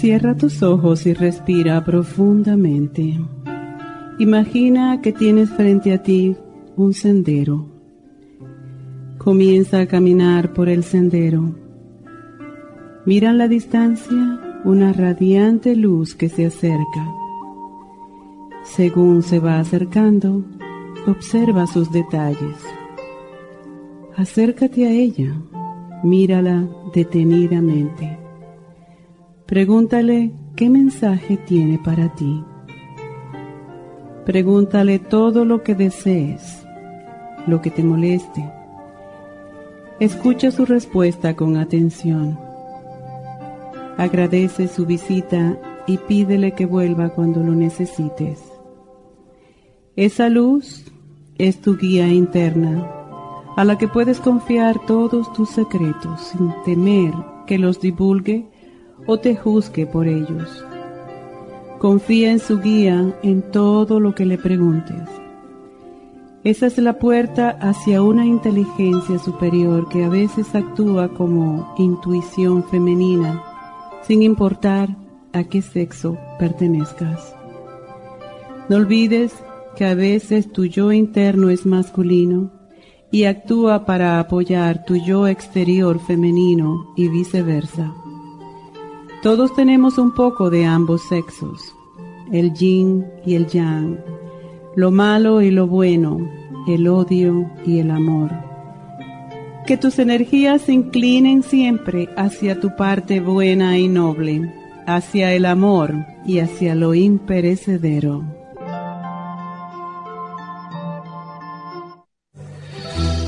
Cierra tus ojos y respira profundamente. Imagina que tienes frente a ti un sendero. Comienza a caminar por el sendero. Mira en la distancia una radiante luz que se acerca. Según se va acercando, observa sus detalles. Acércate a ella, mírala detenidamente. Pregúntale qué mensaje tiene para ti. Pregúntale todo lo que desees, lo que te moleste. Escucha su respuesta con atención. Agradece su visita y pídele que vuelva cuando lo necesites. Esa luz es tu guía interna, a la que puedes confiar todos tus secretos sin temer que los divulgue o te juzgue por ellos. Confía en su guía en todo lo que le preguntes. Esa es la puerta hacia una inteligencia superior que a veces actúa como intuición femenina, sin importar a qué sexo pertenezcas. No olvides que a veces tu yo interno es masculino y actúa para apoyar tu yo exterior femenino y viceversa. Todos tenemos un poco de ambos sexos, el yin y el yang, lo malo y lo bueno, el odio y el amor. Que tus energías se inclinen siempre hacia tu parte buena y noble, hacia el amor y hacia lo imperecedero.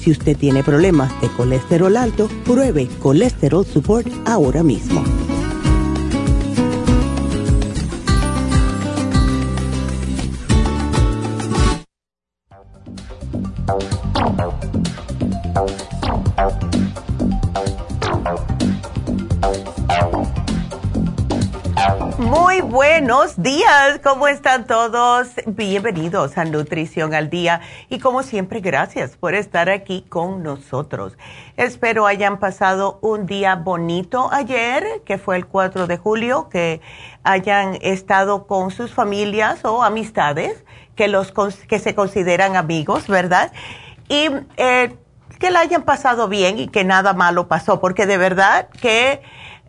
si usted tiene problemas de colesterol alto, pruebe Colesterol Support ahora mismo. Buenos días, ¿cómo están todos? Bienvenidos a Nutrición al Día y como siempre gracias por estar aquí con nosotros. Espero hayan pasado un día bonito ayer, que fue el 4 de julio, que hayan estado con sus familias o amistades que, los, que se consideran amigos, ¿verdad? Y eh, que la hayan pasado bien y que nada malo pasó, porque de verdad que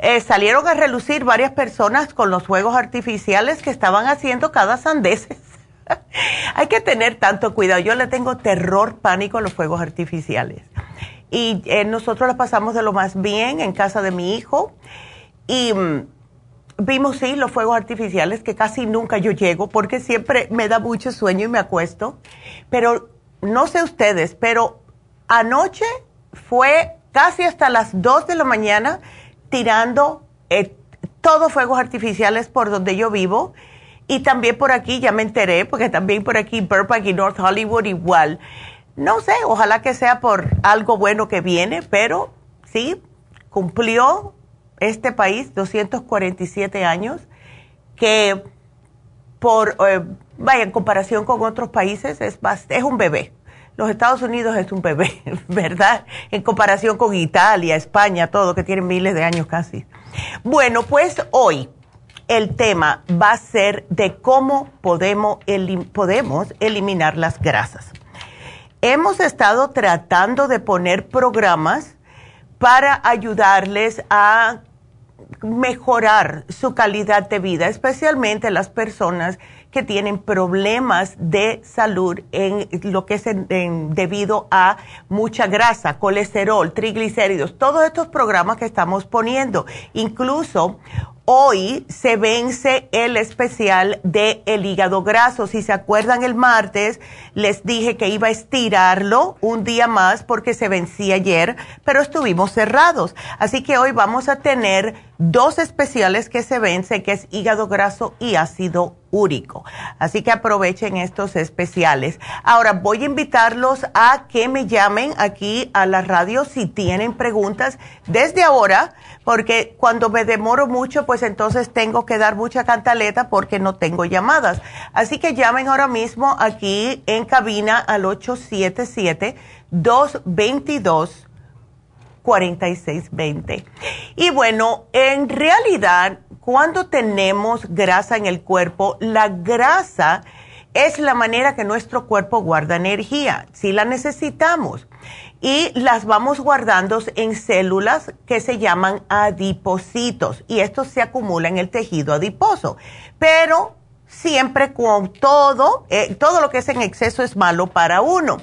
eh, salieron a relucir varias personas con los fuegos artificiales que estaban haciendo cada sandeces. Hay que tener tanto cuidado. Yo le tengo terror, pánico a los fuegos artificiales. y eh, nosotros la pasamos de lo más bien en casa de mi hijo y mm, vimos, sí, los fuegos artificiales, que casi nunca yo llego porque siempre me da mucho sueño y me acuesto, pero no sé ustedes, pero anoche fue casi hasta las 2 de la mañana tirando eh, todos fuegos artificiales por donde yo vivo. Y también por aquí, ya me enteré, porque también por aquí, Burbank y North Hollywood igual. No sé, ojalá que sea por algo bueno que viene, pero sí, cumplió este país 247 años, que por, eh, vaya, en comparación con otros países, es, es un bebé los Estados Unidos es un bebé, ¿verdad? En comparación con Italia, España, todo, que tienen miles de años casi. Bueno, pues hoy el tema va a ser de cómo podemos, podemos eliminar las grasas. Hemos estado tratando de poner programas para ayudarles a mejorar su calidad de vida, especialmente las personas tienen problemas de salud en lo que es debido a mucha grasa, colesterol, triglicéridos, todos estos programas que estamos poniendo. Incluso Hoy se vence el especial de el hígado graso. Si se acuerdan el martes, les dije que iba a estirarlo un día más porque se vencía ayer, pero estuvimos cerrados. Así que hoy vamos a tener dos especiales que se vencen, que es hígado graso y ácido úrico. Así que aprovechen estos especiales. Ahora voy a invitarlos a que me llamen aquí a la radio si tienen preguntas desde ahora, porque cuando me demoro mucho, pues entonces tengo que dar mucha cantaleta porque no tengo llamadas. Así que llamen ahora mismo aquí en cabina al 877 222 4620. Y bueno, en realidad, cuando tenemos grasa en el cuerpo, la grasa es la manera que nuestro cuerpo guarda energía, si la necesitamos. Y las vamos guardando en células que se llaman adipocitos y esto se acumula en el tejido adiposo. Pero siempre con todo, eh, todo lo que es en exceso es malo para uno.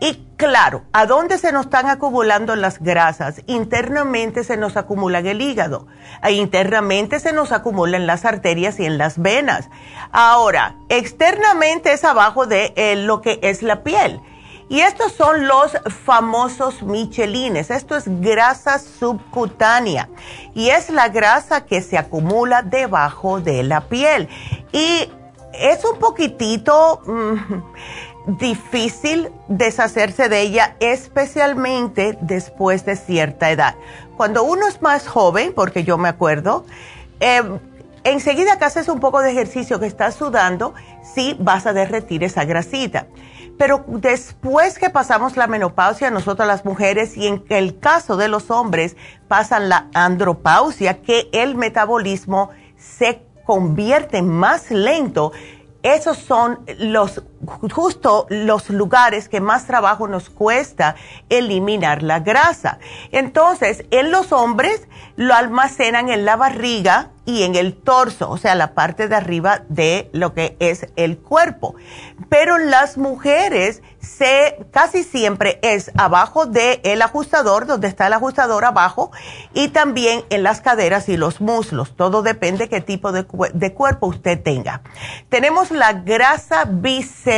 Y claro, ¿a dónde se nos están acumulando las grasas? Internamente se nos acumula en el hígado, e internamente se nos acumula en las arterias y en las venas. Ahora, externamente es abajo de eh, lo que es la piel. Y estos son los famosos michelines. Esto es grasa subcutánea y es la grasa que se acumula debajo de la piel. Y es un poquitito... Mm, difícil deshacerse de ella, especialmente después de cierta edad. Cuando uno es más joven, porque yo me acuerdo, eh, enseguida que haces un poco de ejercicio que estás sudando, sí vas a derretir esa grasita. Pero después que pasamos la menopausia, nosotros las mujeres, y en el caso de los hombres, pasan la andropausia, que el metabolismo se convierte más lento esos son los justo los lugares que más trabajo nos cuesta eliminar la grasa. Entonces, en los hombres lo almacenan en la barriga y en el torso, o sea, la parte de arriba de lo que es el cuerpo. Pero las mujeres se casi siempre es abajo del el ajustador, donde está el ajustador abajo, y también en las caderas y los muslos. Todo depende qué tipo de, de cuerpo usted tenga. Tenemos la grasa visceral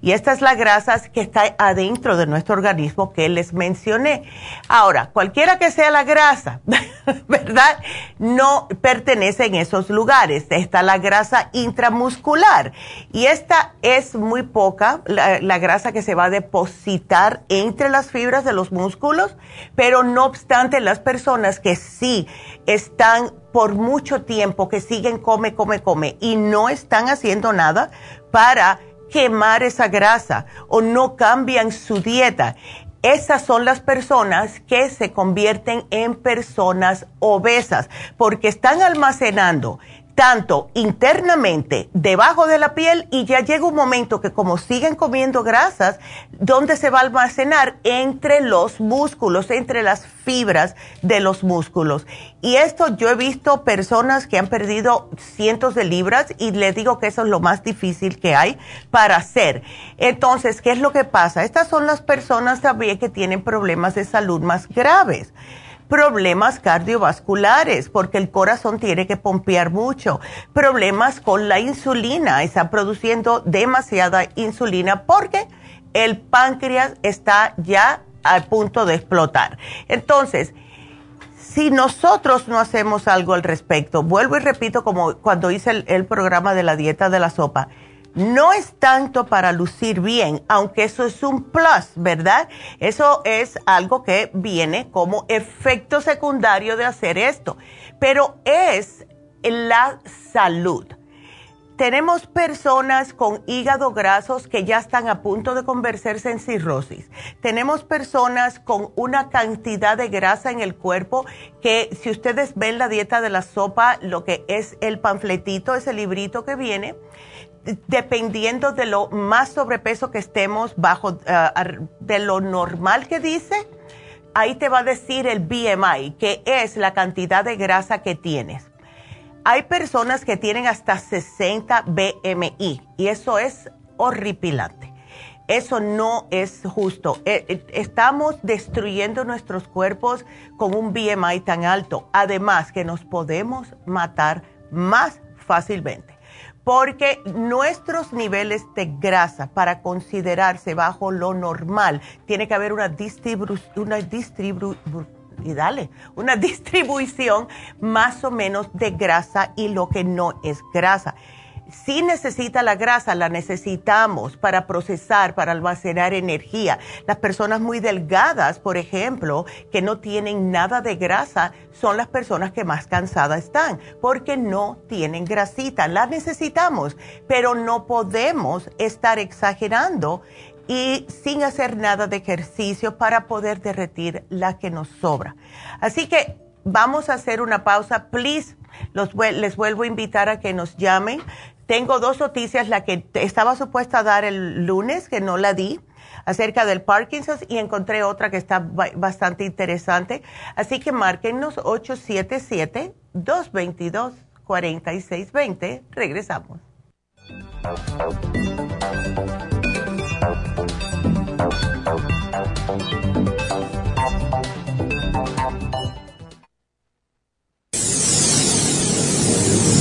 y esta es la grasa que está adentro de nuestro organismo que les mencioné. Ahora, cualquiera que sea la grasa, ¿verdad? No pertenece en esos lugares. Está la grasa intramuscular y esta es muy poca, la, grasa que se va a depositar entre las fibras de los músculos, pero no obstante las personas que sí están por mucho tiempo, que siguen come, come, come y no están haciendo nada para quemar esa grasa o no cambian su dieta. Esas son las personas que se convierten en personas obesas porque están almacenando tanto internamente, debajo de la piel, y ya llega un momento que como siguen comiendo grasas, ¿dónde se va a almacenar? Entre los músculos, entre las fibras de los músculos. Y esto yo he visto personas que han perdido cientos de libras y les digo que eso es lo más difícil que hay para hacer. Entonces, ¿qué es lo que pasa? Estas son las personas también que tienen problemas de salud más graves problemas cardiovasculares, porque el corazón tiene que pompear mucho, problemas con la insulina, está produciendo demasiada insulina porque el páncreas está ya al punto de explotar. Entonces, si nosotros no hacemos algo al respecto, vuelvo y repito como cuando hice el, el programa de la dieta de la sopa, no es tanto para lucir bien, aunque eso es un plus, ¿verdad? Eso es algo que viene como efecto secundario de hacer esto, pero es la salud. Tenemos personas con hígado grasos que ya están a punto de convertirse en cirrosis. Tenemos personas con una cantidad de grasa en el cuerpo que si ustedes ven la dieta de la sopa, lo que es el panfletito, ese librito que viene, dependiendo de lo más sobrepeso que estemos bajo eh, de lo normal que dice, ahí te va a decir el BMI, que es la cantidad de grasa que tienes. Hay personas que tienen hasta 60 BMI y eso es horripilante. Eso no es justo. E, e, estamos destruyendo nuestros cuerpos con un BMI tan alto. Además que nos podemos matar más fácilmente porque nuestros niveles de grasa para considerarse bajo lo normal, tiene que haber una, una, y dale, una distribución más o menos de grasa y lo que no es grasa si necesita la grasa, la necesitamos para procesar, para almacenar energía. Las personas muy delgadas, por ejemplo, que no tienen nada de grasa, son las personas que más cansadas están, porque no tienen grasita. La necesitamos, pero no podemos estar exagerando y sin hacer nada de ejercicio para poder derretir la que nos sobra. Así que vamos a hacer una pausa. Please, les vuelvo a invitar a que nos llamen. Tengo dos noticias, la que estaba supuesta a dar el lunes, que no la di, acerca del Parkinson's, y encontré otra que está bastante interesante. Así que márquenos 877-222-4620. Regresamos.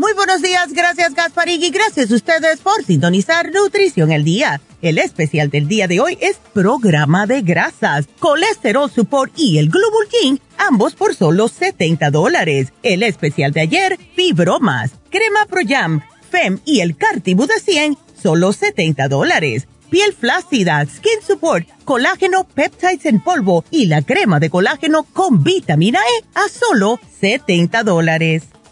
Muy buenos días, gracias Gasparig y gracias a ustedes por sintonizar Nutrición al Día. El especial del día de hoy es programa de grasas, colesterol support y el Global King, ambos por solo 70 dólares. El especial de ayer, fibromas, crema Pro Jam, FEM y el Cartibu de 100, solo 70 dólares. Piel flácida, Skin Support, colágeno, peptides en polvo y la crema de colágeno con vitamina E a solo 70 dólares.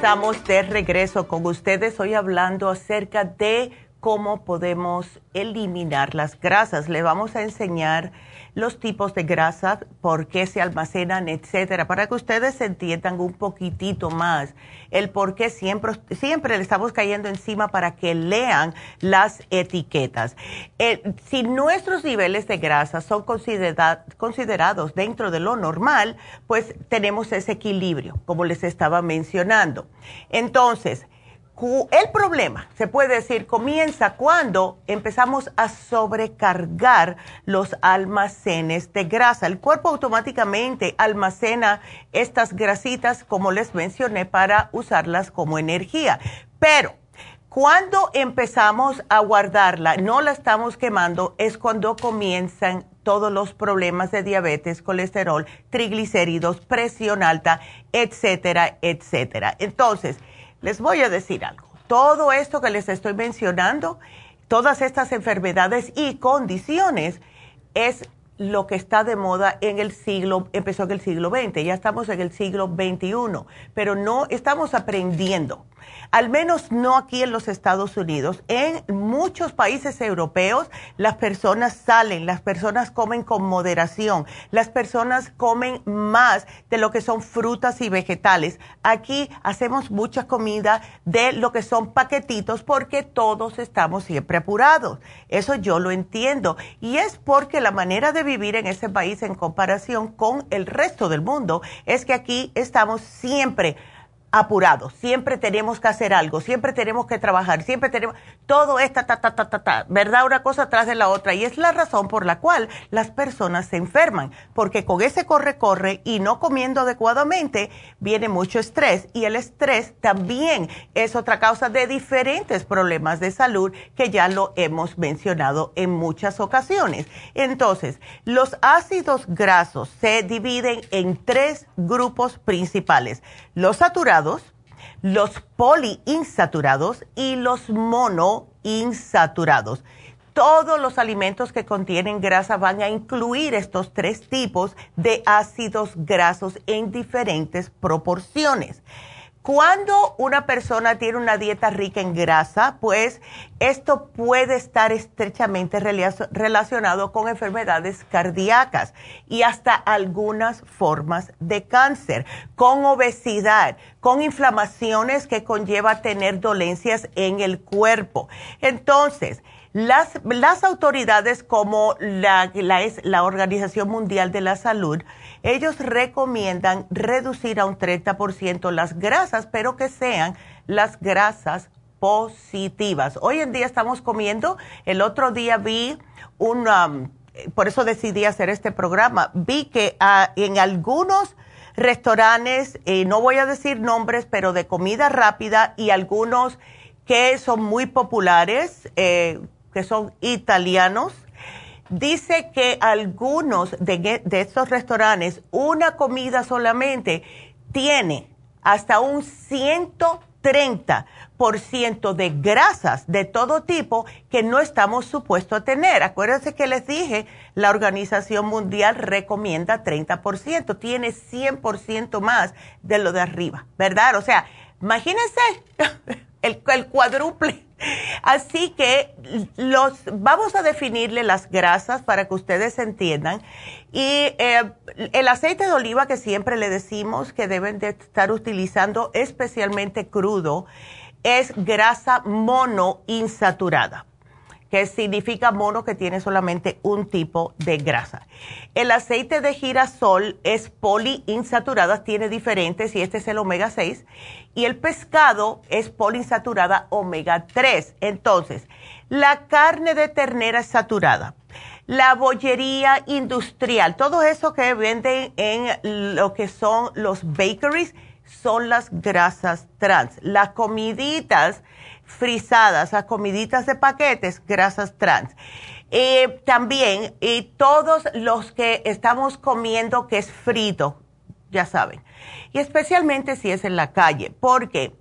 Estamos de regreso con ustedes hoy hablando acerca de cómo podemos eliminar las grasas. Le vamos a enseñar los tipos de grasas, por qué se almacenan, etcétera, para que ustedes entiendan un poquitito más el por qué siempre, siempre le estamos cayendo encima para que lean las etiquetas. Eh, si nuestros niveles de grasa son considerados dentro de lo normal, pues tenemos ese equilibrio, como les estaba mencionando. Entonces, el problema, se puede decir, comienza cuando empezamos a sobrecargar los almacenes de grasa. El cuerpo automáticamente almacena estas grasitas, como les mencioné, para usarlas como energía. Pero cuando empezamos a guardarla, no la estamos quemando, es cuando comienzan todos los problemas de diabetes, colesterol, triglicéridos, presión alta, etcétera, etcétera. Entonces, les voy a decir algo. Todo esto que les estoy mencionando, todas estas enfermedades y condiciones, es lo que está de moda en el siglo, empezó en el siglo XX, ya estamos en el siglo XXI, pero no estamos aprendiendo al menos no aquí en los Estados Unidos. En muchos países europeos las personas salen, las personas comen con moderación, las personas comen más de lo que son frutas y vegetales. Aquí hacemos mucha comida de lo que son paquetitos porque todos estamos siempre apurados. Eso yo lo entiendo. Y es porque la manera de vivir en ese país en comparación con el resto del mundo es que aquí estamos siempre apurados, siempre tenemos que hacer algo, siempre tenemos que trabajar, siempre tenemos, todo esta, ta, ta, ta, ta, ta, ¿verdad? Una cosa atrás de la otra. Y es la razón por la cual las personas se enferman, porque con ese corre-corre y no comiendo adecuadamente, viene mucho estrés. Y el estrés también es otra causa de diferentes problemas de salud que ya lo hemos mencionado en muchas ocasiones. Entonces, los ácidos grasos se dividen en tres grupos principales. Los saturados, los poliinsaturados y los monoinsaturados. Todos los alimentos que contienen grasa van a incluir estos tres tipos de ácidos grasos en diferentes proporciones. Cuando una persona tiene una dieta rica en grasa, pues esto puede estar estrechamente relacionado con enfermedades cardíacas y hasta algunas formas de cáncer, con obesidad, con inflamaciones que conlleva tener dolencias en el cuerpo. Entonces, las, las autoridades como la, la, la Organización Mundial de la Salud, ellos recomiendan reducir a un 30% las grasas, pero que sean las grasas positivas. Hoy en día estamos comiendo, el otro día vi un, um, por eso decidí hacer este programa, vi que ah, en algunos restaurantes, eh, no voy a decir nombres, pero de comida rápida y algunos que son muy populares, eh, que son italianos, Dice que algunos de, estos restaurantes, una comida solamente tiene hasta un 130% de grasas de todo tipo que no estamos supuestos a tener. Acuérdense que les dije, la Organización Mundial recomienda 30%, tiene 100% más de lo de arriba, ¿verdad? O sea, imagínense el, el cuádruple Así que los vamos a definirle las grasas para que ustedes entiendan. Y eh, el aceite de oliva que siempre le decimos que deben de estar utilizando, especialmente crudo, es grasa monoinsaturada que significa mono que tiene solamente un tipo de grasa. El aceite de girasol es poliinsaturada, tiene diferentes y este es el omega 6. Y el pescado es poliinsaturada omega 3. Entonces, la carne de ternera es saturada. La bollería industrial, todo eso que venden en lo que son los bakeries, son las grasas trans. Las comiditas frisadas, las comiditas de paquetes, grasas trans. Eh, también, y todos los que estamos comiendo que es frito, ya saben. Y especialmente si es en la calle, porque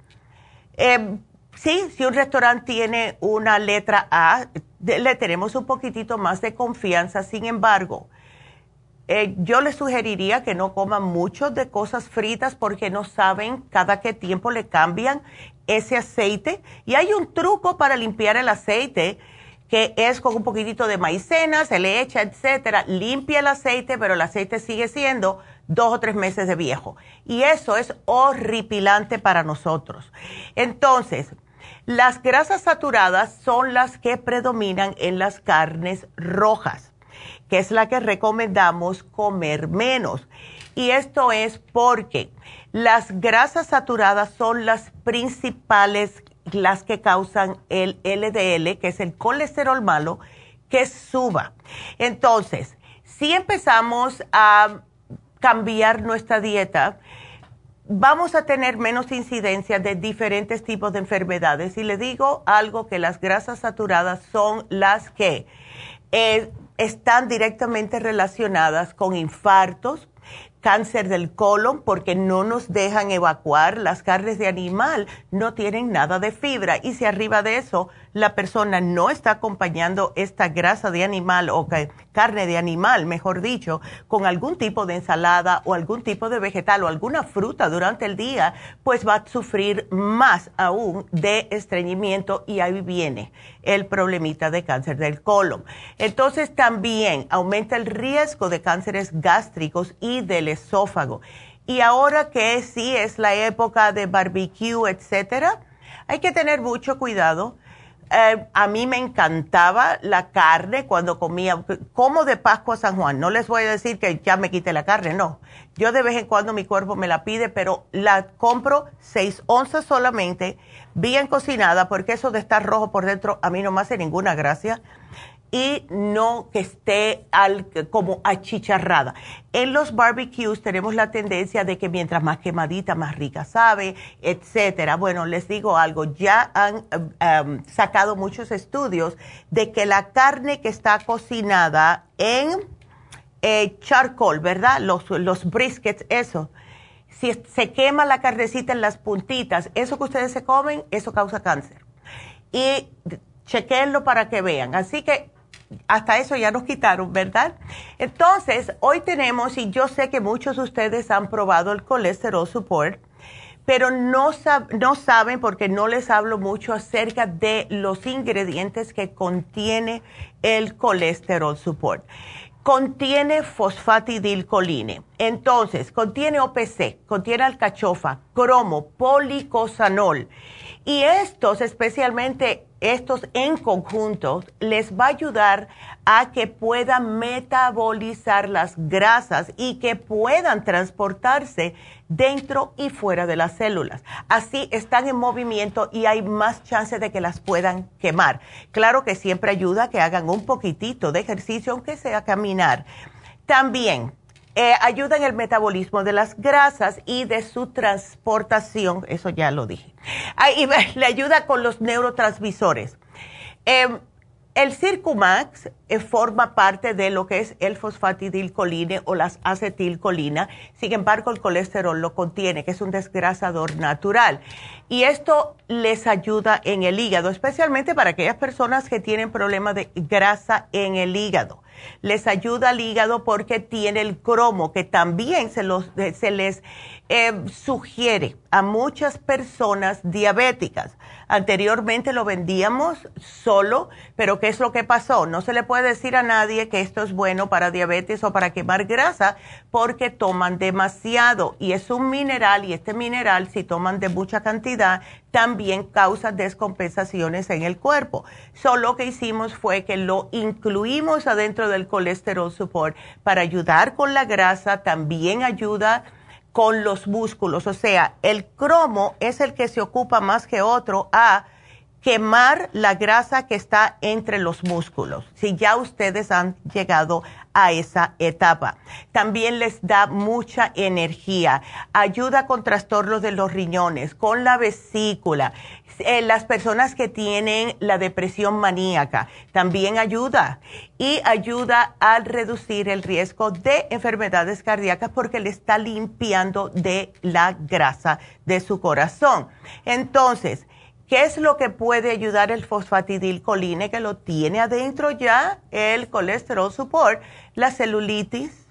eh, sí, si un restaurante tiene una letra A, le tenemos un poquitito más de confianza. Sin embargo, eh, yo les sugeriría que no coman mucho de cosas fritas porque no saben cada qué tiempo le cambian ese aceite. Y hay un truco para limpiar el aceite que es con un poquitito de maicena, se le echa, etcétera, limpia el aceite, pero el aceite sigue siendo dos o tres meses de viejo. Y eso es horripilante para nosotros. Entonces, las grasas saturadas son las que predominan en las carnes rojas que es la que recomendamos comer menos. Y esto es porque las grasas saturadas son las principales, las que causan el LDL, que es el colesterol malo, que suba. Entonces, si empezamos a cambiar nuestra dieta, vamos a tener menos incidencia de diferentes tipos de enfermedades. Y le digo algo que las grasas saturadas son las que eh, están directamente relacionadas con infartos, cáncer del colon porque no nos dejan evacuar. Las carnes de animal no tienen nada de fibra y si arriba de eso la persona no está acompañando esta grasa de animal o carne de animal, mejor dicho, con algún tipo de ensalada o algún tipo de vegetal o alguna fruta durante el día, pues va a sufrir más aún de estreñimiento y ahí viene el problemita de cáncer del colon. Entonces también aumenta el riesgo de cánceres gástricos y del esófago. Y ahora que sí es la época de barbecue, etcétera, hay que tener mucho cuidado. Eh, a mí me encantaba la carne cuando comía, como de Pascua a San Juan. No les voy a decir que ya me quite la carne, no. Yo de vez en cuando mi cuerpo me la pide, pero la compro seis onzas solamente, bien cocinada, porque eso de estar rojo por dentro a mí no me hace ninguna gracia y no que esté al, como achicharrada. En los barbecues tenemos la tendencia de que mientras más quemadita, más rica sabe, etcétera. Bueno, les digo algo, ya han um, sacado muchos estudios de que la carne que está cocinada en eh, charcoal, ¿verdad? Los, los briskets, eso. Si se quema la carnecita en las puntitas, eso que ustedes se comen, eso causa cáncer. Y chequenlo para que vean. Así que hasta eso ya nos quitaron, ¿verdad? Entonces, hoy tenemos, y yo sé que muchos de ustedes han probado el colesterol support, pero no, saben porque no les hablo mucho acerca de los ingredientes que contiene el colesterol support. Contiene fosfatidilcoline, entonces contiene OPC, contiene alcachofa, cromo, policosanol y estos, especialmente estos en conjunto, les va a ayudar a que puedan metabolizar las grasas y que puedan transportarse dentro y fuera de las células. Así están en movimiento y hay más chance de que las puedan quemar. Claro que siempre ayuda que hagan un poquitito de ejercicio, aunque sea caminar. También eh, ayuda en el metabolismo de las grasas y de su transportación, eso ya lo dije. le ayuda con los neurotransmisores. Em, el Circumax eh, forma parte de lo que es el fosfatidilcoline o las acetilcolina. Sin embargo, el colesterol lo contiene, que es un desgrasador natural. Y esto les ayuda en el hígado, especialmente para aquellas personas que tienen problemas de grasa en el hígado les ayuda al hígado porque tiene el cromo que también se, los, se les eh, sugiere a muchas personas diabéticas. Anteriormente lo vendíamos solo, pero ¿qué es lo que pasó? No se le puede decir a nadie que esto es bueno para diabetes o para quemar grasa porque toman demasiado y es un mineral y este mineral si toman de mucha cantidad también causa descompensaciones en el cuerpo. Solo lo que hicimos fue que lo incluimos adentro del colesterol support para ayudar con la grasa, también ayuda con los músculos. O sea, el cromo es el que se ocupa más que otro a quemar la grasa que está entre los músculos. Si ya ustedes han llegado a esa etapa. También les da mucha energía, ayuda con trastornos de los riñones, con la vesícula, eh, las personas que tienen la depresión maníaca, también ayuda y ayuda a reducir el riesgo de enfermedades cardíacas porque le está limpiando de la grasa de su corazón. Entonces, ¿Qué es lo que puede ayudar el fosfatidilcoline que lo tiene adentro ya? El colesterol support, la celulitis,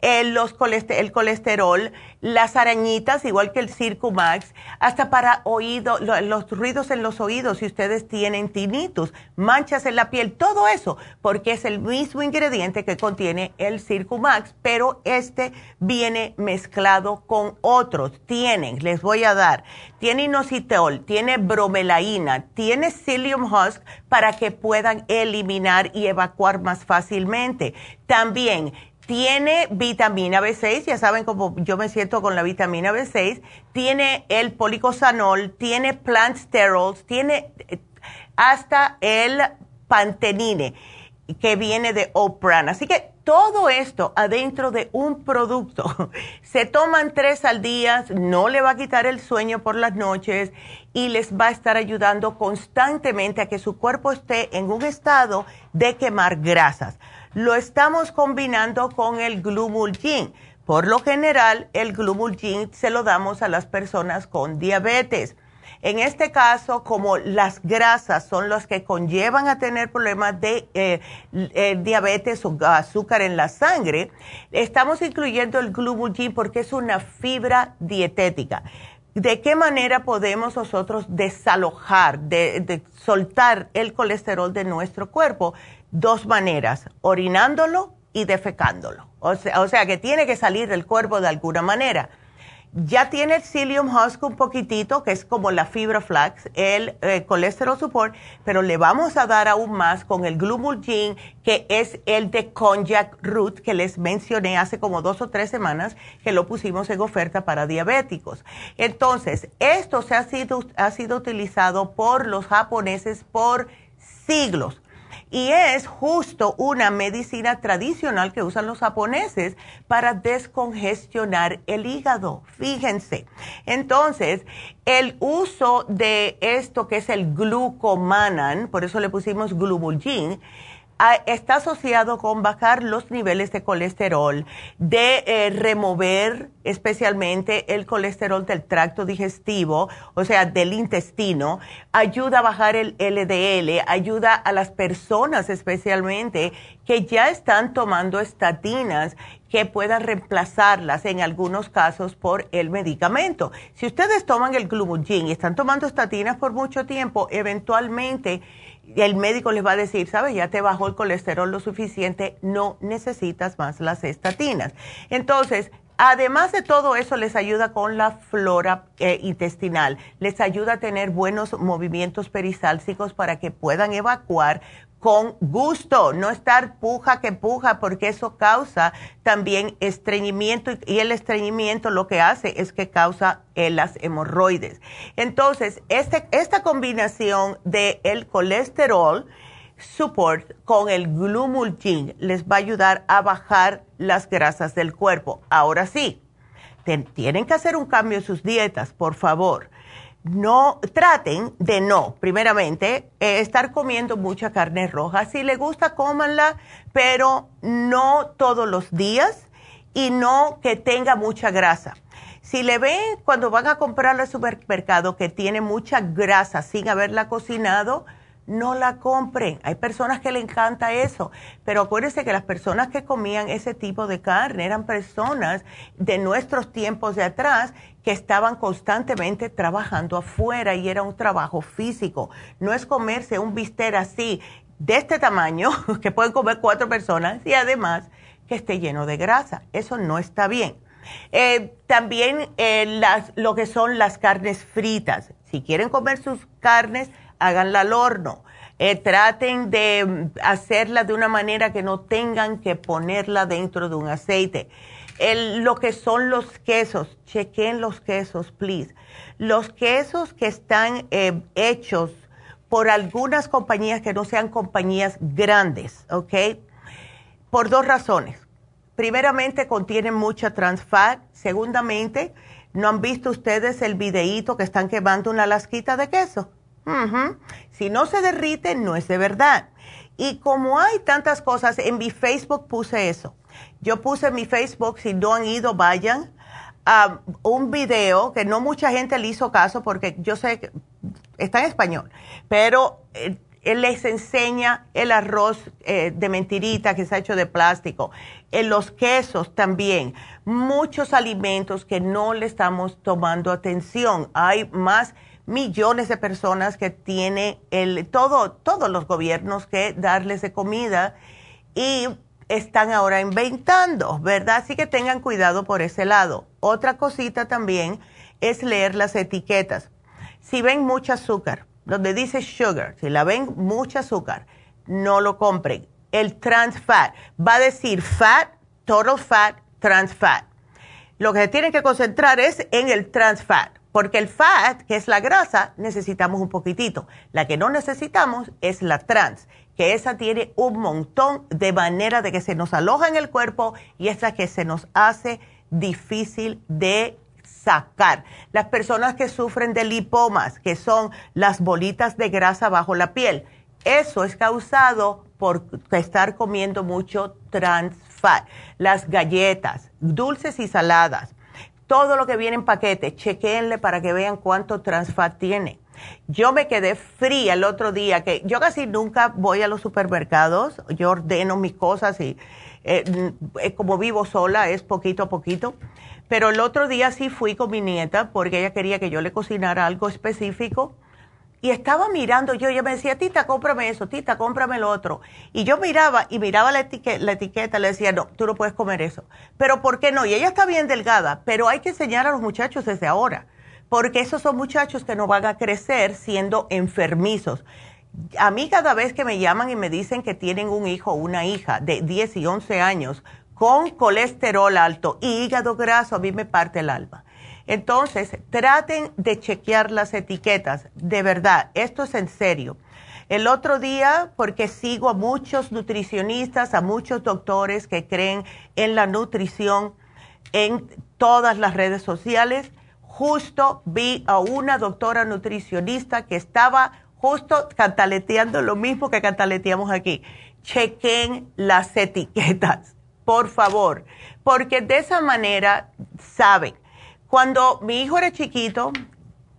el, los el colesterol, las arañitas, igual que el Circumax, hasta para oído, los ruidos en los oídos, si ustedes tienen tinnitus, manchas en la piel, todo eso, porque es el mismo ingrediente que contiene el Circumax, pero este viene mezclado con otros. Tienen, les voy a dar, tiene inositol, tiene bromelaína, tiene psyllium husk para que puedan eliminar y evacuar más fácilmente. También tiene vitamina B6, ya saben cómo yo me siento con la vitamina B6, tiene el policosanol, tiene plant sterols, tiene eh, hasta el pantenine que viene de Opran. Así que todo esto adentro de un producto. Se toman tres al día, no le va a quitar el sueño por las noches y les va a estar ayudando constantemente a que su cuerpo esté en un estado de quemar grasas lo estamos combinando con el glumulgin. Por lo general, el glumulgin se lo damos a las personas con diabetes. En este caso, como las grasas son las que conllevan a tener problemas de eh, eh, diabetes o azúcar en la sangre, estamos incluyendo el glumulgin porque es una fibra dietética. ¿De qué manera podemos nosotros desalojar, de soltar el colesterol de nuestro cuerpo? Dos maneras, orinándolo y defecándolo. O sea, que tiene que salir del cuerpo de alguna manera. Ya tiene el psyllium husk un poquitito, que es como la fibra flax, el eh, colesterol support, pero le vamos a dar aún más con el glumulgin, que es el de konjac root, que les mencioné hace como dos o tres semanas, que lo pusimos en oferta para diabéticos. Entonces, esto se ha sido, ha sido utilizado por los japoneses por siglos y es justo una medicina tradicional que usan los japoneses para descongestionar el hígado. Fíjense. Entonces, el uso de esto que es el glucomanan, por eso le pusimos glumulgin, está asociado con bajar los niveles de colesterol, de eh, remover especialmente el colesterol del tracto digestivo, o sea, del intestino, ayuda a bajar el LDL, ayuda a las personas especialmente que ya están tomando estatinas que puedan reemplazarlas en algunos casos por el medicamento. Si ustedes toman el glumulgin y están tomando estatinas por mucho tiempo, eventualmente el médico les va a decir, sabes, ya te bajó el colesterol lo suficiente, no necesitas más las estatinas. Entonces, además de todo eso, les ayuda con la flora eh, intestinal, les ayuda a tener buenos movimientos perisálticos para que puedan evacuar con gusto, no estar puja que puja, porque eso causa también estreñimiento y el estreñimiento lo que hace es que causa eh, las hemorroides. Entonces, este, esta combinación de el colesterol support con el glumulgin les va a ayudar a bajar las grasas del cuerpo. Ahora sí, tienen que hacer un cambio en sus dietas, por favor no traten de no, primeramente, eh, estar comiendo mucha carne roja. Si le gusta, cómanla, pero no todos los días y no que tenga mucha grasa. Si le ven cuando van a comprar al supermercado que tiene mucha grasa sin haberla cocinado, no la compren. Hay personas que le encanta eso, pero acuérdense que las personas que comían ese tipo de carne eran personas de nuestros tiempos de atrás que estaban constantemente trabajando afuera y era un trabajo físico. No es comerse un bistec así, de este tamaño, que pueden comer cuatro personas y además que esté lleno de grasa. Eso no está bien. Eh, también eh, las, lo que son las carnes fritas. Si quieren comer sus carnes, háganla al horno. Eh, traten de hacerla de una manera que no tengan que ponerla dentro de un aceite. lo que son los quesos, chequen los quesos, please. Los quesos que están eh, hechos por algunas compañías que no sean compañías grandes, ¿ok? por dos razones. Primeramente, contiene mucha trans fat. Segundamente, ¿no han visto ustedes el videíto que están quemando una lasquita de queso? Si no se derrite, no es de verdad. Y como hay tantas cosas, en mi Facebook puse eso. Yo puse en mi Facebook, si no han ido, vayan, a un video que no mucha gente le hizo caso porque yo sé que está en español, pero eh, él les enseña el arroz eh, de mentirita que está hecho de plástico, en los quesos también, muchos alimentos que no le estamos tomando atención. Hay más millones de personas que tiene el, todo, todos los gobiernos que darles de comida y están ahora inventando, ¿verdad? Así que tengan cuidado por ese lado. Otra cosita también es leer las etiquetas. Si ven mucho azúcar, donde dice sugar, si la ven mucho azúcar, no lo compren. El trans fat va a decir fat, total fat, trans fat. Lo que se tienen que concentrar es en el trans fat porque el fat, que es la grasa, necesitamos un poquitito. La que no necesitamos es la trans, que esa tiene un montón de manera de que se nos aloja en el cuerpo y esa que se nos hace difícil de sacar. Las personas que sufren de lipomas, que son las bolitas de grasa bajo la piel, eso es causado por estar comiendo mucho trans fat. Las galletas, dulces y saladas, todo lo que viene en paquete, chequenle para que vean cuánto transfat tiene. Yo me quedé fría el otro día, que yo casi nunca voy a los supermercados, yo ordeno mis cosas y eh, como vivo sola es poquito a poquito, pero el otro día sí fui con mi nieta porque ella quería que yo le cocinara algo específico y estaba mirando yo, ella me decía, tita, cómprame eso, tita, cómprame lo otro. Y yo miraba y miraba la, etiqueta, la etiqueta, le decía, no, tú no puedes comer eso. Pero ¿por qué no? Y ella está bien delgada, pero hay que enseñar a los muchachos desde ahora, porque esos son muchachos que no van a crecer siendo enfermizos. A mí cada vez que me llaman y me dicen que tienen un hijo o una hija de 10 y 11 años con colesterol alto y hígado graso, a mí me parte el alma entonces, traten de chequear las etiquetas, de verdad, esto es en serio. El otro día, porque sigo a muchos nutricionistas, a muchos doctores que creen en la nutrición en todas las redes sociales, justo vi a una doctora nutricionista que estaba justo cantaleteando lo mismo que cantaleteamos aquí. Chequen las etiquetas, por favor, porque de esa manera saben cuando mi hijo era chiquito,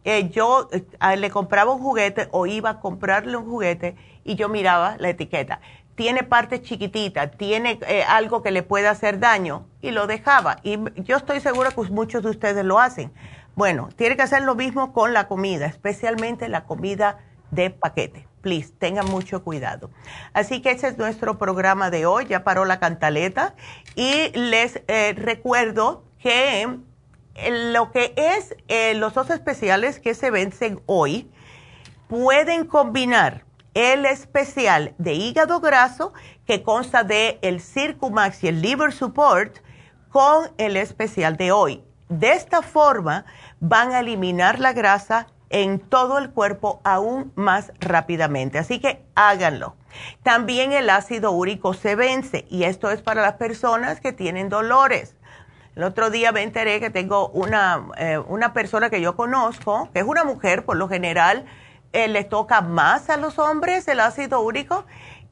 eh, yo eh, le compraba un juguete o iba a comprarle un juguete y yo miraba la etiqueta. Tiene partes chiquititas, tiene eh, algo que le puede hacer daño y lo dejaba. Y yo estoy segura que muchos de ustedes lo hacen. Bueno, tiene que hacer lo mismo con la comida, especialmente la comida de paquete. Please, tengan mucho cuidado. Así que ese es nuestro programa de hoy. Ya paró la cantaleta. Y les recuerdo que lo que es eh, los dos especiales que se vencen hoy, pueden combinar el especial de hígado graso que consta de el Circumax y el Liver Support con el especial de hoy. De esta forma van a eliminar la grasa en todo el cuerpo aún más rápidamente. Así que háganlo. También el ácido úrico se vence y esto es para las personas que tienen dolores el otro día me enteré que tengo una, eh, una persona que yo conozco, que es una mujer, por lo general, eh, le toca más a los hombres el ácido úrico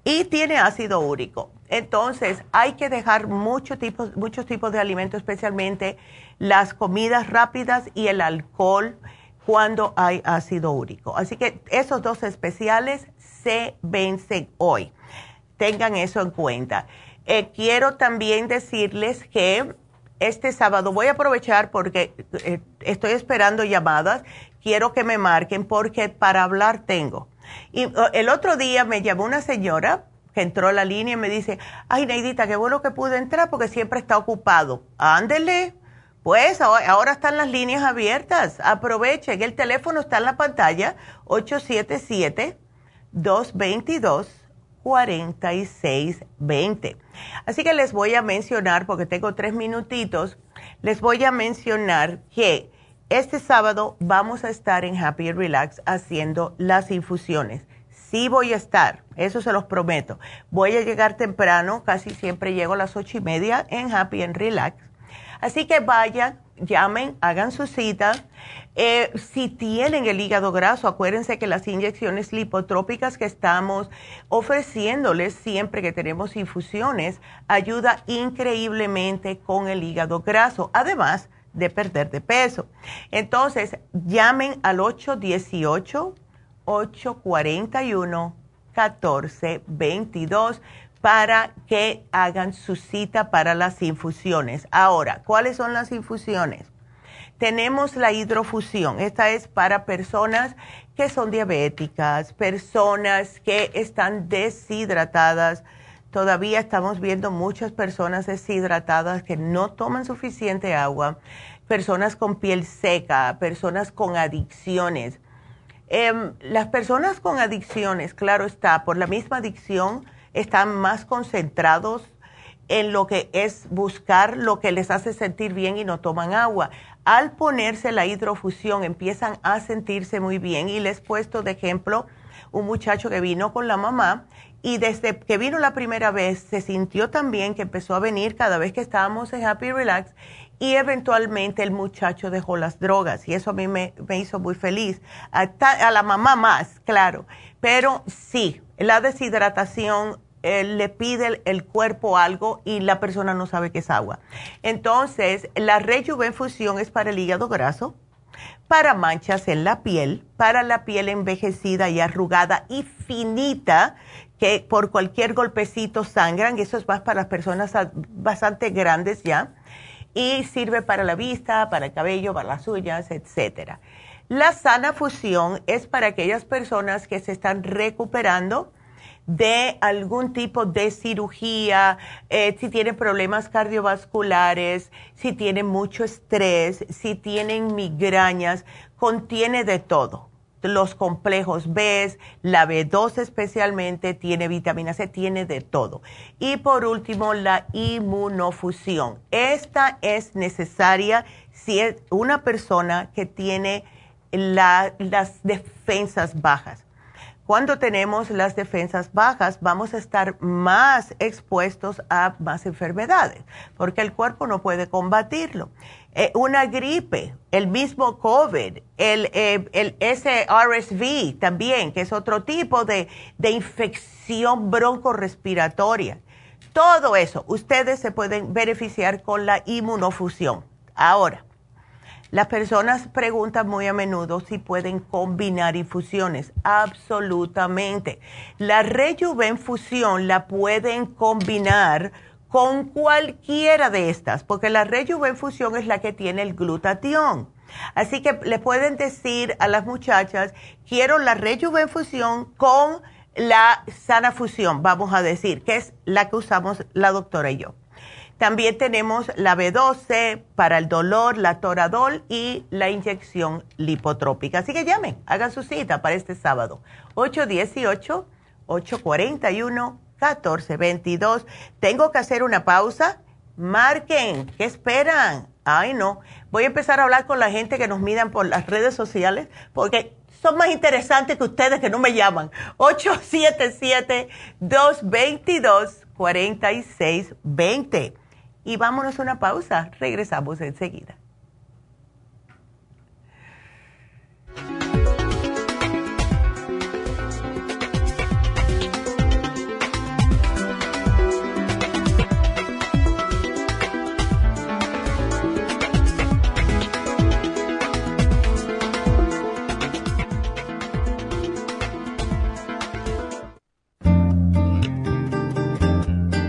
y tiene ácido úrico. Entonces, hay que dejar muchos tipos, muchos tipos de alimentos, especialmente las comidas rápidas y el alcohol cuando hay ácido úrico. Así que esos dos especiales se vencen hoy. Tengan eso en cuenta. Eh, quiero también decirles que este sábado voy a aprovechar porque eh, estoy esperando llamadas, quiero que me marquen porque para hablar tengo. Y el otro día me llamó una señora que entró a la línea y me dice, ay Neidita, qué bueno que pude entrar porque siempre está ocupado. Ándele, pues ahora están las líneas abiertas, aprovechen, el teléfono está en la pantalla, 877 222 4620. Así que les voy a mencionar, porque tengo tres minutitos, les voy a mencionar que este sábado vamos a estar en Happy Relax haciendo las infusiones. sí voy a estar, eso se los prometo. Voy a llegar temprano, casi siempre llego a las ocho y media en Happy and Relax. Así que vayan, llamen, hagan su cita. Eh, si tienen el hígado graso, acuérdense que las inyecciones lipotrópicas que estamos ofreciéndoles siempre que tenemos infusiones ayuda increíblemente con el hígado graso, además de perder de peso. Entonces, llamen al 818-841-1422 para que hagan su cita para las infusiones. Ahora, ¿cuáles son las infusiones? Tenemos la hidrofusión. Esta es para personas que son diabéticas, personas que están deshidratadas. Todavía estamos viendo muchas personas deshidratadas que no toman suficiente agua, personas con piel seca, personas con adicciones. Em, las personas con adicciones, claro está, por la misma adicción, están más concentrados en lo que es buscar lo que les hace sentir bien y no toman agua. Al ponerse la hidrofusión empiezan a sentirse muy bien y les he puesto de ejemplo un muchacho que vino con la mamá y desde que vino la primera vez se sintió tan bien que empezó a venir cada vez que estábamos en Happy Relax y eventualmente el muchacho dejó las drogas y eso a mí me, hizo muy feliz. a la mamá más, claro. Pero sí, la deshidratación le pide el, cuerpo algo y la persona no sabe que es agua. Entonces, la rejuvenfusión es para el hígado graso, para manchas en la piel, para la piel envejecida y arrugada y finita, que por cualquier golpecito sangran, eso es más para las personas bastante grandes ya, y sirve para la vista, para el cabello, para las uñas, etc. La sana fusión es para aquellas personas que se están recuperando de algún tipo de cirugía, eh, si tienen problemas cardiovasculares, si tienen mucho estrés, si tienen migrañas, contiene de todo. Los complejos B, la B2 especialmente, tiene vitamina C, tiene de todo. Y por último, la inmunofusión. Esta es necesaria si es una persona que tiene las defensas bajas cuando tenemos las defensas bajas, vamos a estar más expuestos a más enfermedades, porque el cuerpo no puede combatirlo. Eh, una gripe, el mismo COVID, el, eh, SRSV también, que es otro tipo de, de infección broncorespiratoria. Todo eso, ustedes se pueden beneficiar con la inmunofusión. Ahora, las personas preguntan muy a menudo si pueden combinar infusiones. Absolutamente. La rejuvenfusión la pueden combinar con cualquiera de estas, porque la rejuvenfusión es la que tiene el glutatión. Así que le pueden decir a las muchachas, quiero la rejuvenfusión con la sana fusión, vamos a decir, que es la que usamos la doctora y yo. También tenemos la B12 para el dolor, la toradol y la inyección lipotrópica. Así que llamen, hagan su cita para este sábado. 818-841-1422. Tengo que hacer una pausa. Marquen, ¿qué esperan? Ay, no. Voy a empezar a hablar con la gente que nos midan por las redes sociales porque son más interesantes que ustedes que no me llaman. 877-222-4620 y vámonos a una pausa. Regresamos enseguida.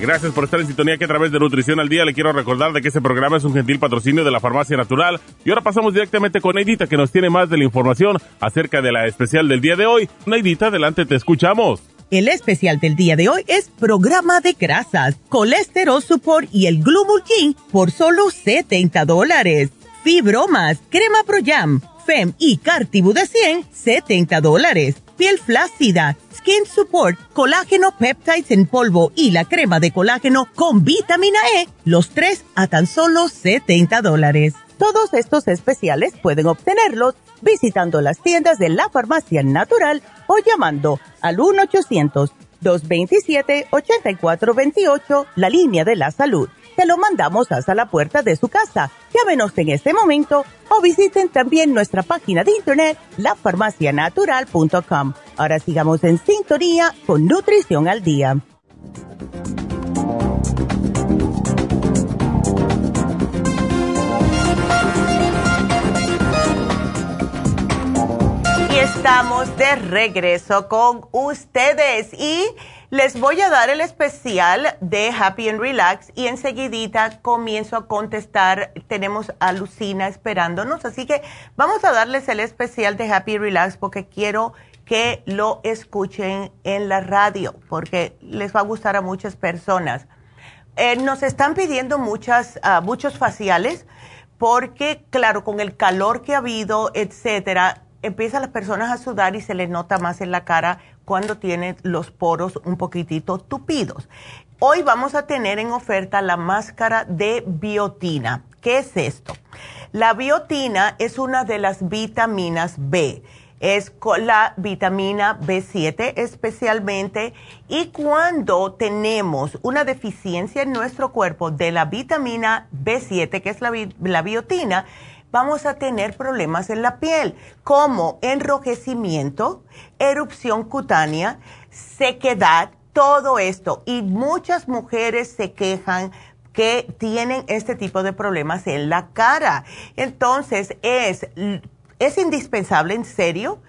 Gracias por estar en sintonía que a través de Nutrición al Día le quiero recordar de que este programa es un gentil patrocinio de la Farmacia Natural. Y ahora pasamos directamente con Neidita que nos tiene más de la información acerca de la especial del día de hoy. Neidita, adelante, te escuchamos. El especial del día de hoy es programa de grasas, colesterol support y el glumulgin por solo 70 dólares. Fibromas, crema Pro Jam, Fem y Cartibu de 100, 70 dólares piel flácida, skin support, colágeno peptides en polvo y la crema de colágeno con vitamina E, los tres a tan solo 70 dólares. Todos estos especiales pueden obtenerlos visitando las tiendas de la farmacia natural o llamando al 1-800-227-8428, la línea de la salud se lo mandamos hasta la puerta de su casa. Llámenos en este momento o visiten también nuestra página de internet, lafarmacianatural.com. Ahora sigamos en sintonía con Nutrición al Día. Y estamos de regreso con ustedes y les voy a dar el especial de Happy and Relax y enseguidita comienzo a contestar. Tenemos a Lucina esperándonos, así que vamos a darles el especial de Happy Relax porque quiero que lo escuchen en la radio porque les va a gustar a muchas personas. Eh, nos están pidiendo muchas, ah, muchos faciales porque, claro, con el calor que ha habido, etcétera, empiezan las personas a sudar y se les nota más en la cara cuando tienen los poros un poquitito tupidos. Hoy vamos a tener en oferta la máscara de biotina. ¿Qué es esto? La biotina es una de las vitaminas B. Es la vitamina B7 especialmente. Y cuando tenemos una deficiencia en nuestro cuerpo de la vitamina B7, que es la, la biotina, vamos a tener problemas en la piel, como enrojecimiento, erupción cutánea, sequedad, todo esto. Y muchas mujeres se quejan que tienen este tipo de problemas en la cara. Entonces, es, es indispensable, en serio,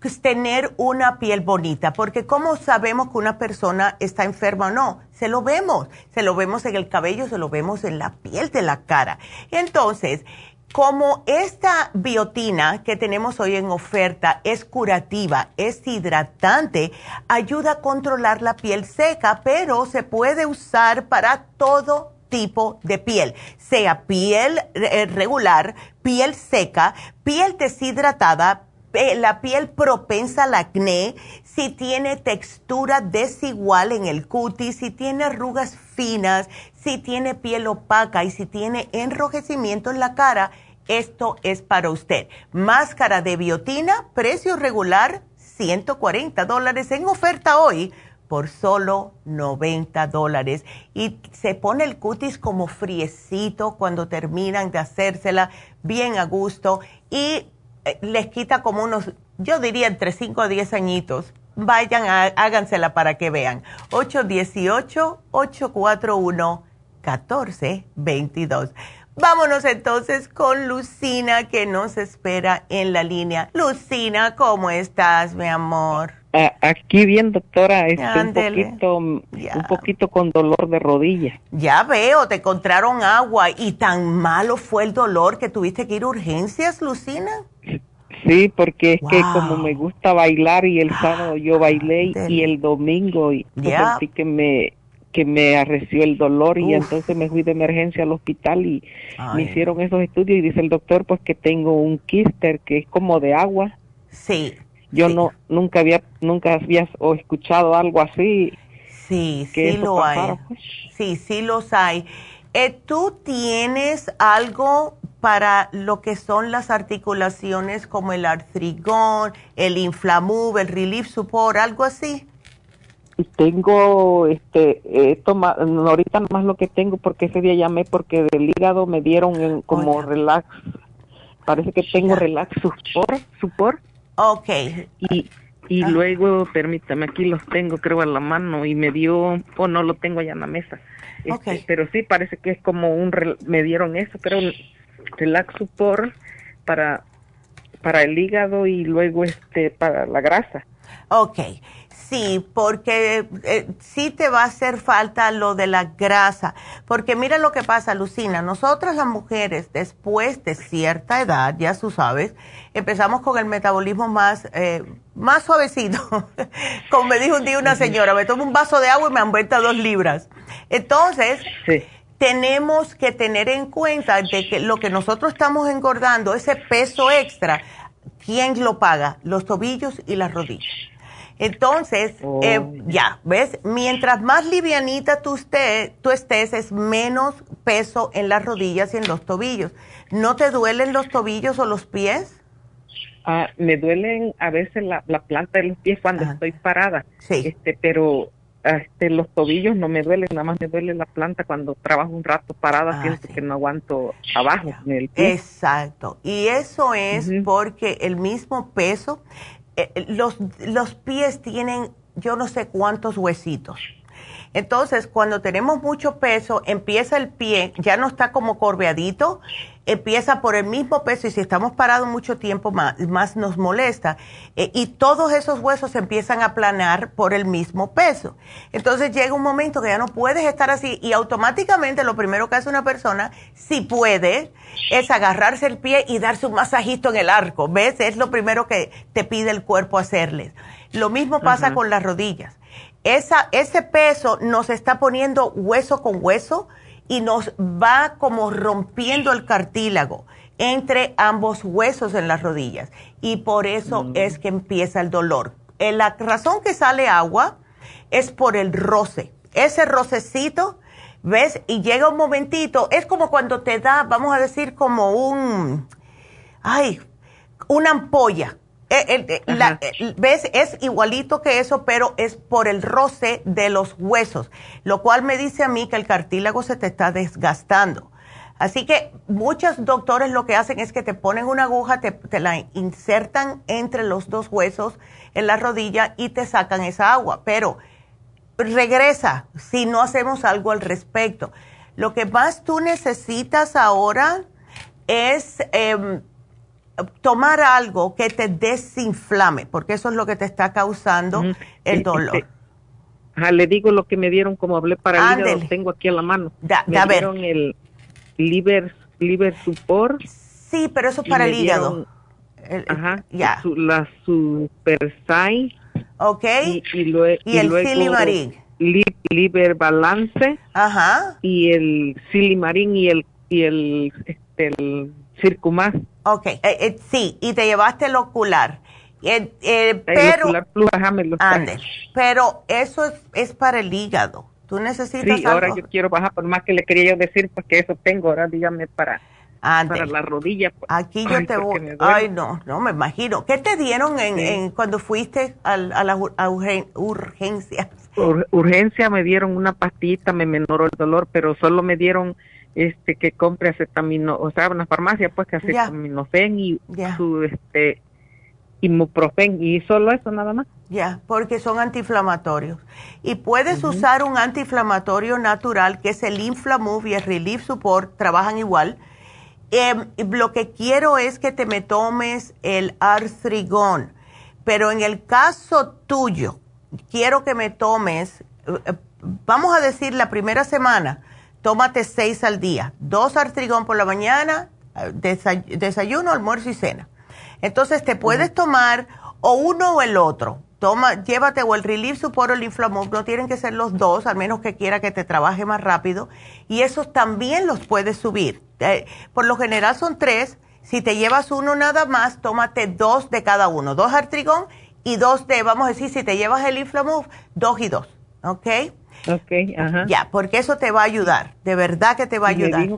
pues, tener una piel bonita, porque ¿cómo sabemos que una persona está enferma o no? Se lo vemos, se lo vemos en el cabello, se lo vemos en la piel de la cara. Entonces, como esta biotina que tenemos hoy en oferta es curativa, es hidratante, ayuda a controlar la piel seca, pero se puede usar para todo tipo de piel, sea piel eh, regular, piel seca, piel deshidratada, la piel propensa al acné, si tiene textura desigual en el cutis, si tiene arrugas finas, si tiene piel opaca y si tiene enrojecimiento en la cara, esto es para usted. Máscara de biotina, precio regular, 140 dólares en oferta hoy por solo 90 dólares. Y se pone el cutis como friecito cuando terminan de hacérsela bien a gusto y eh, les quita como unos, yo diría entre 5 a 10 añitos. Vayan, hágansela para que vean. 818-841-1422. Vámonos entonces con Lucina que nos espera en la línea. Lucina, ¿cómo estás, mi amor? aquí bien, doctora, este, un poquito, un poquito con dolor de rodilla. Ya veo, te encontraron agua y tan malo fue el dolor que tuviste que ir a urgencias, Lucina. Sí, porque es que como me gusta bailar y el sábado yo bailé y el domingo y sentí que me que me arreció el dolor y entonces me fui de emergencia al hospital y me hicieron esos estudios y dice el doctor pues que tengo un quíster que es como de agua. Sí. Yo no nunca había nunca había o escuchado algo así. Sí, sí lo hay. Pues. Sí, sí los hay. Eh, ¿Tú tienes algo para lo que son las articulaciones como el artrigón, el inflamub, el relief support, algo así? Tengo, este, toma, ahorita más lo que tengo porque ese día llamé porque del hígado me dieron como relax, parece que tengo relax support, support. Ok. Y, y ah. luego, permítame, aquí los tengo creo a la mano y me dio, o oh, no lo tengo ya en la mesa. Este, pero sí, parece que es como un, me dieron eso, creo, relax support para, para el hígado y luego este, para la grasa. Ok. Sí, porque eh, sí te va a hacer falta lo de la grasa, porque mira lo que pasa, Lucina, nosotras las mujeres después de cierta edad, ya tú sabes, empezamos con el metabolismo más, eh, más suavecito. Como me dijo un día una señora, me tomo un vaso de agua y me han vuelto dos libras. Entonces, tenemos que tener en cuenta de que lo que nosotros estamos engordando, ese peso extra, ¿quién lo paga? Los tobillos y las rodillas. Entonces, eh, oh. ya, ¿ves? Mientras más livianita tú, estés, tú estés, es menos peso en las rodillas y en los tobillos. ¿No te duelen los tobillos o los pies? Ah, me duelen a veces la, planta de los pies cuando estoy parada. Sí. Este, pero este, los tobillos no me duelen, nada más me duele la planta cuando trabajo un rato parada, ah, siento que no aguanto abajo en el pie. Exacto. Y eso es porque el mismo peso eh, eh, los, los pies tienen yo no sé cuántos huesitos. Entonces, cuando tenemos mucho peso, empieza el pie, ya no está como corveadito, empieza por el mismo peso y si estamos parados mucho tiempo más, más nos molesta. Eh, y todos esos huesos empiezan a planar por el mismo peso. Entonces llega un momento que ya no puedes estar así y automáticamente lo primero que hace una persona, si puede, es agarrarse el pie y darse un masajito en el arco. ¿Ves? Es lo primero que te pide el cuerpo hacerles. Lo mismo pasa con las rodillas esa, ese peso nos está poniendo hueso con hueso y nos va como rompiendo el cartílago entre ambos huesos en las rodillas. Y por eso mm. es que empieza el dolor. Eh, la razón que sale agua es por el roce. Ese rocecito, ¿ves? Y llega un momentito, es como cuando te da, vamos a decir, como un, ay, una ampolla eh, eh, eh, ¿Ves? Es igualito que eso, pero es por el roce de los huesos, lo cual me dice a mí que el cartílago se te está desgastando. Así que muchos doctores lo que hacen es que te ponen una aguja, te, te, la insertan entre los dos huesos en la rodilla y te sacan esa agua. Pero regresa si no hacemos algo al respecto. Lo que más tú necesitas ahora es eh, tomar algo que te desinflame, porque eso es lo que te está causando el dolor. le digo lo que me dieron, como hablé para el hígado, tengo aquí a la mano. me dieron el liver, liver support. Sí, pero eso es para el hígado. ajá, ya. la super sai. Ok. Y, y, el silimarín. liver balance. Ajá. Y el silimarín y el, y el, este, el circumás. Ok, eh, eh, sí, y te llevaste el ocular. Eh, pero, pero eso es, para el hígado. Tú necesitas. Sí, ahora yo quiero bajar, por más que le quería yo decir, porque eso tengo, ahora dígame para, para la rodilla. Pues. Aquí yo te voy. Ay, no, no me imagino. ¿Qué te dieron en, cuando fuiste a, a las urgencias? urgencia me dieron una pastita, me menoró el dolor, pero solo me dieron este que compre acetamino, o sea, una farmacia pues que acetaminofen y su este imuprofen y solo eso nada más. Ya, porque son antiinflamatorios. Y puedes usar un antiinflamatorio natural que es el Inflamove y el Relief Support, trabajan igual. Em, lo que quiero es que te me tomes el artrigón, pero en el caso tuyo, quiero que me tomes, eh, vamos a decir la primera semana, tómate seis al día, dos artrigón por la mañana, desayuno, almuerzo y cena. Entonces te puedes tomar o uno o el otro. Toma, llévate o el Relief Support o el Inflamov, no tienen que ser los dos, al menos que quiera que te trabaje más rápido. Y esos también los puedes subir. Eh, por lo general son tres. Si te llevas uno nada más, tómate dos de cada uno. Dos artrigón y dos de, vamos a decir, si te llevas el Inflamov, dos y dos. ¿Ok? Ok, ajá. Ya, porque eso te va a ayudar, de verdad que te va a ayudar.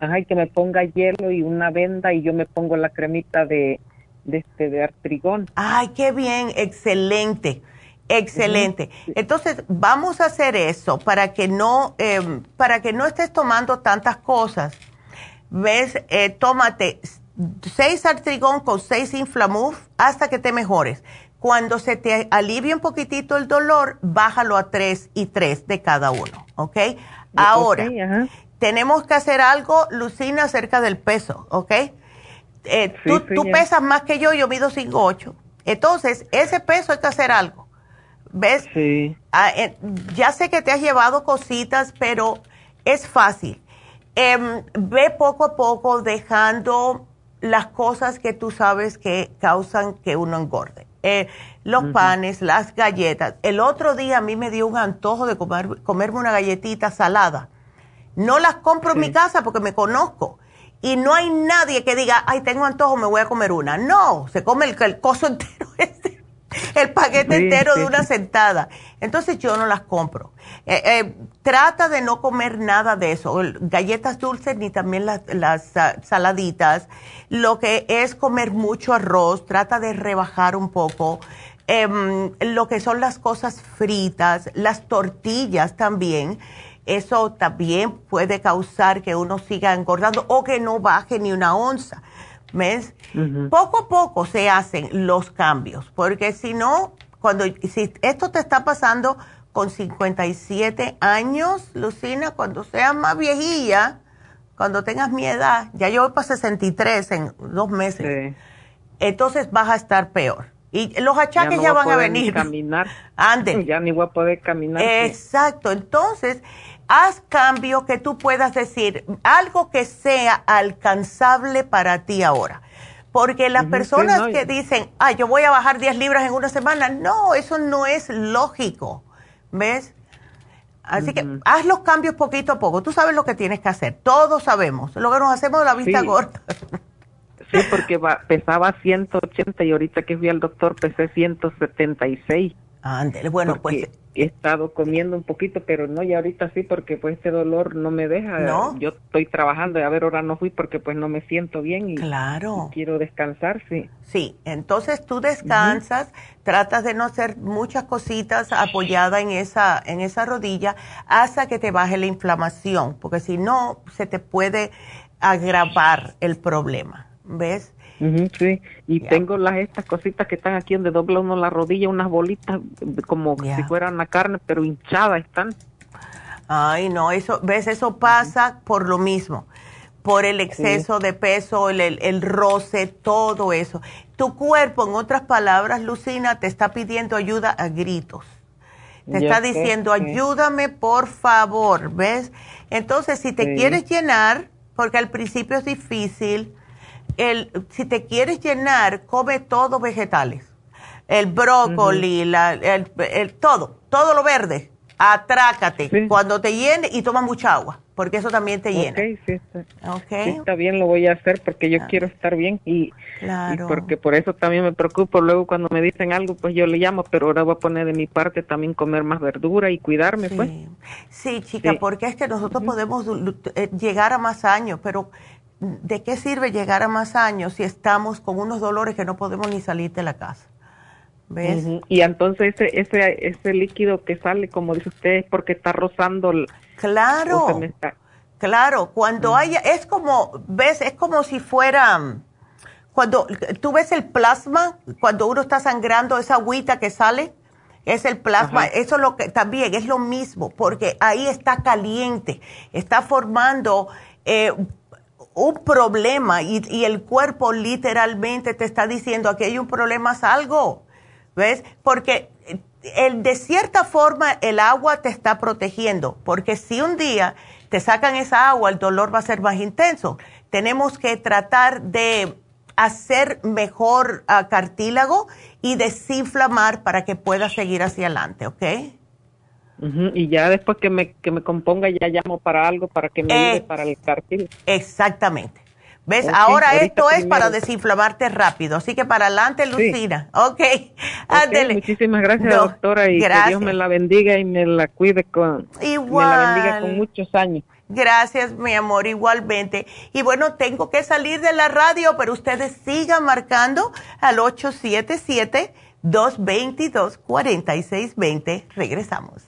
ajá, y que me ponga hielo y una venda y yo me pongo la cremita de, de este de artrigón. Ay, qué bien, excelente. Excelente. Entonces, vamos a hacer eso para que no, em, para que no estés tomando tantas cosas. ¿Ves? Eh, tómate seis artrigón con seis inflamuf hasta que te mejores. Cuando se te alivie un poquitito el dolor, bájalo a tres y tres de cada uno, ¿ok? Ahora, tenemos que hacer algo, Lucina, acerca del peso, ¿ok? Eh, tú, pesas más que yo, yo mido 5'8". Entonces, ese peso hay que hacer algo. ¿Ves? Sí. Ah, eh, ya sé que te has llevado cositas, pero es fácil. Em, ve poco a poco dejando las cosas que tú sabes que causan que uno engorde. Eh, los panes, las galletas. El otro día a mí me dio un antojo de comer, comerme una galletita salada. No las compro en mi casa porque me conozco. Y no hay nadie que diga, ay, tengo antojo, me voy a comer una. No, se come el, el coso entero este el paquete entero de una sentada. Entonces yo no las compro. Eh, eh, trata de no comer nada de eso, galletas dulces ni también las, ah, saladitas. Lo que es comer mucho arroz, trata de rebajar un poco. Em, lo que son las cosas fritas, las tortillas también. Eso también puede causar que uno siga engordando o que no baje ni una onza. ¿Ves? Poco a poco se hacen los cambios, porque si no, cuando si esto te está pasando con 57 años, Lucina, cuando seas más viejilla, cuando tengas mi edad, ya yo voy para 63 en dos meses, entonces vas a estar peor. Y los achaques ya, van a, venir. caminar. Anden. Ya ni voy a poder caminar. Exacto. Entonces, haz cambio que tú puedas decir, algo que sea alcanzable para ti ahora. Porque las personas que dicen, ah, yo voy a bajar 10 libras en una semana, no, eso no es lógico. ¿Ves? Así que haz los cambios poquito a poco. Tú sabes lo que tienes que hacer. Todos sabemos. Lo que nos hacemos de la vista gorda. Sí, porque pesaba 180 y ahorita que fui al doctor pesé 176. Ándale, bueno, pues he estado comiendo un poquito, pero no, y ahorita sí, porque pues este dolor no me deja. ¿No? Yo estoy trabajando y a ver, ahora no fui porque pues no me siento bien y, claro. quiero descansar, sí. Sí, entonces tú descansas, tratas de no hacer muchas cositas apoyada en esa, en esa rodilla hasta que te baje la inflamación, porque si no, se te puede agravar el problema, ¿ves? sí, y tengo las estas cositas que están aquí donde dobla uno la rodilla, unas bolitas como si fueran una carne, pero hinchadas están. Ay, no, eso, ves, eso pasa por lo mismo, por el exceso de peso, el, el, roce, todo eso. Tu cuerpo, en otras palabras, Lucina, te está pidiendo ayuda a gritos. Te está diciendo, ayúdame por favor, ¿ves? Entonces, si te quieres llenar, porque al principio es difícil, el, si te quieres llenar, come todo vegetales. El brócoli, la, el, el, todo, todo lo verde. Atrácate cuando te llene y toma mucha agua, porque eso también te llena. Okay, sí, está. Okay. está bien, lo voy a hacer porque yo ah. quiero estar bien y, claro. porque por eso también me preocupo. Luego cuando me dicen algo, pues yo le llamo, pero ahora voy a poner de mi parte también comer más verdura y cuidarme, pues. Sí, chica, porque es que nosotros podemos eh, llegar a más años, pero ¿de qué sirve llegar a más años si estamos con unos dolores que no podemos ni salir de la casa? ¿Ves? Y entonces ese, ese, ese líquido que sale, como dice usted, es porque está rozando. El, claro, claro, cuando haya, es como, ves, es como si fuera, cuando tú ves el plasma, cuando uno está sangrando, esa agüita que sale, es el plasma, eso lo que también es lo mismo, porque ahí está caliente, está formando eh, un problema y, el cuerpo literalmente te está diciendo aquí hay un problema, es algo, ¿ves? Porque eh, el, de cierta forma el agua te está protegiendo, porque si un día te sacan esa agua, el dolor va a ser más intenso. Tenemos que tratar de hacer mejor ah, cartílago y desinflamar para que pueda seguir hacia adelante, ¿ok? Y ya después que me, que me componga, ya llamo para algo, para que me ayude eh, para el cartílago. Exactamente. ¿Ves? Ahora esto es para desinflamarte rápido. Así que para adelante, Lucina. Ok. okay muchísimas gracias, doctora. Y que Dios me la bendiga y me la cuide con. Igual. Me la bendiga con muchos años. Gracias, mi amor, igualmente. Y bueno, tengo que salir de la radio, pero ustedes sigan marcando al 877 1-800-222-4620. Regresamos.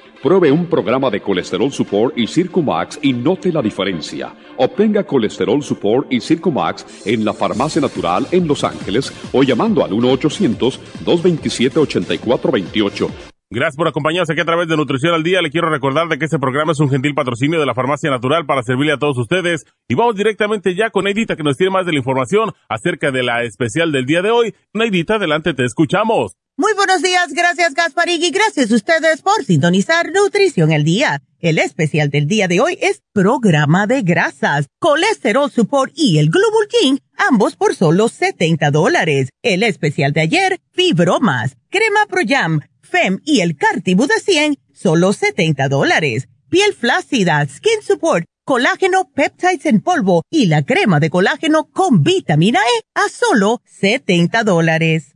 Pruebe un programa de Colesterol Support y Circumax y note la diferencia. Obtenga Colesterol Support y Circumax en la Farmacia Natural en Los Ángeles o llamando al 1-800-227-8428. Gracias por acompañarnos aquí a través de Nutrición al Día. Le quiero recordar de que este programa es un gentil patrocinio de la Farmacia Natural para servirle a todos ustedes. Y vamos directamente ya con Neidita que nos tiene más de la información acerca de la especial del día de hoy. Neidita, adelante, te escuchamos. Muy buenos días, gracias Gasparig y gracias a ustedes por sintonizar Nutrición el Día. El especial del día de hoy es programa de grasas, colesterol support y el Global King, ambos por solo 70 dólares. El especial de ayer, fibromas, crema Pro Jam, FEM y el Cartibu de 100, solo 70 dólares. Piel flácida, skin support, colágeno peptides en polvo y la crema de colágeno con vitamina E a solo 70 dólares.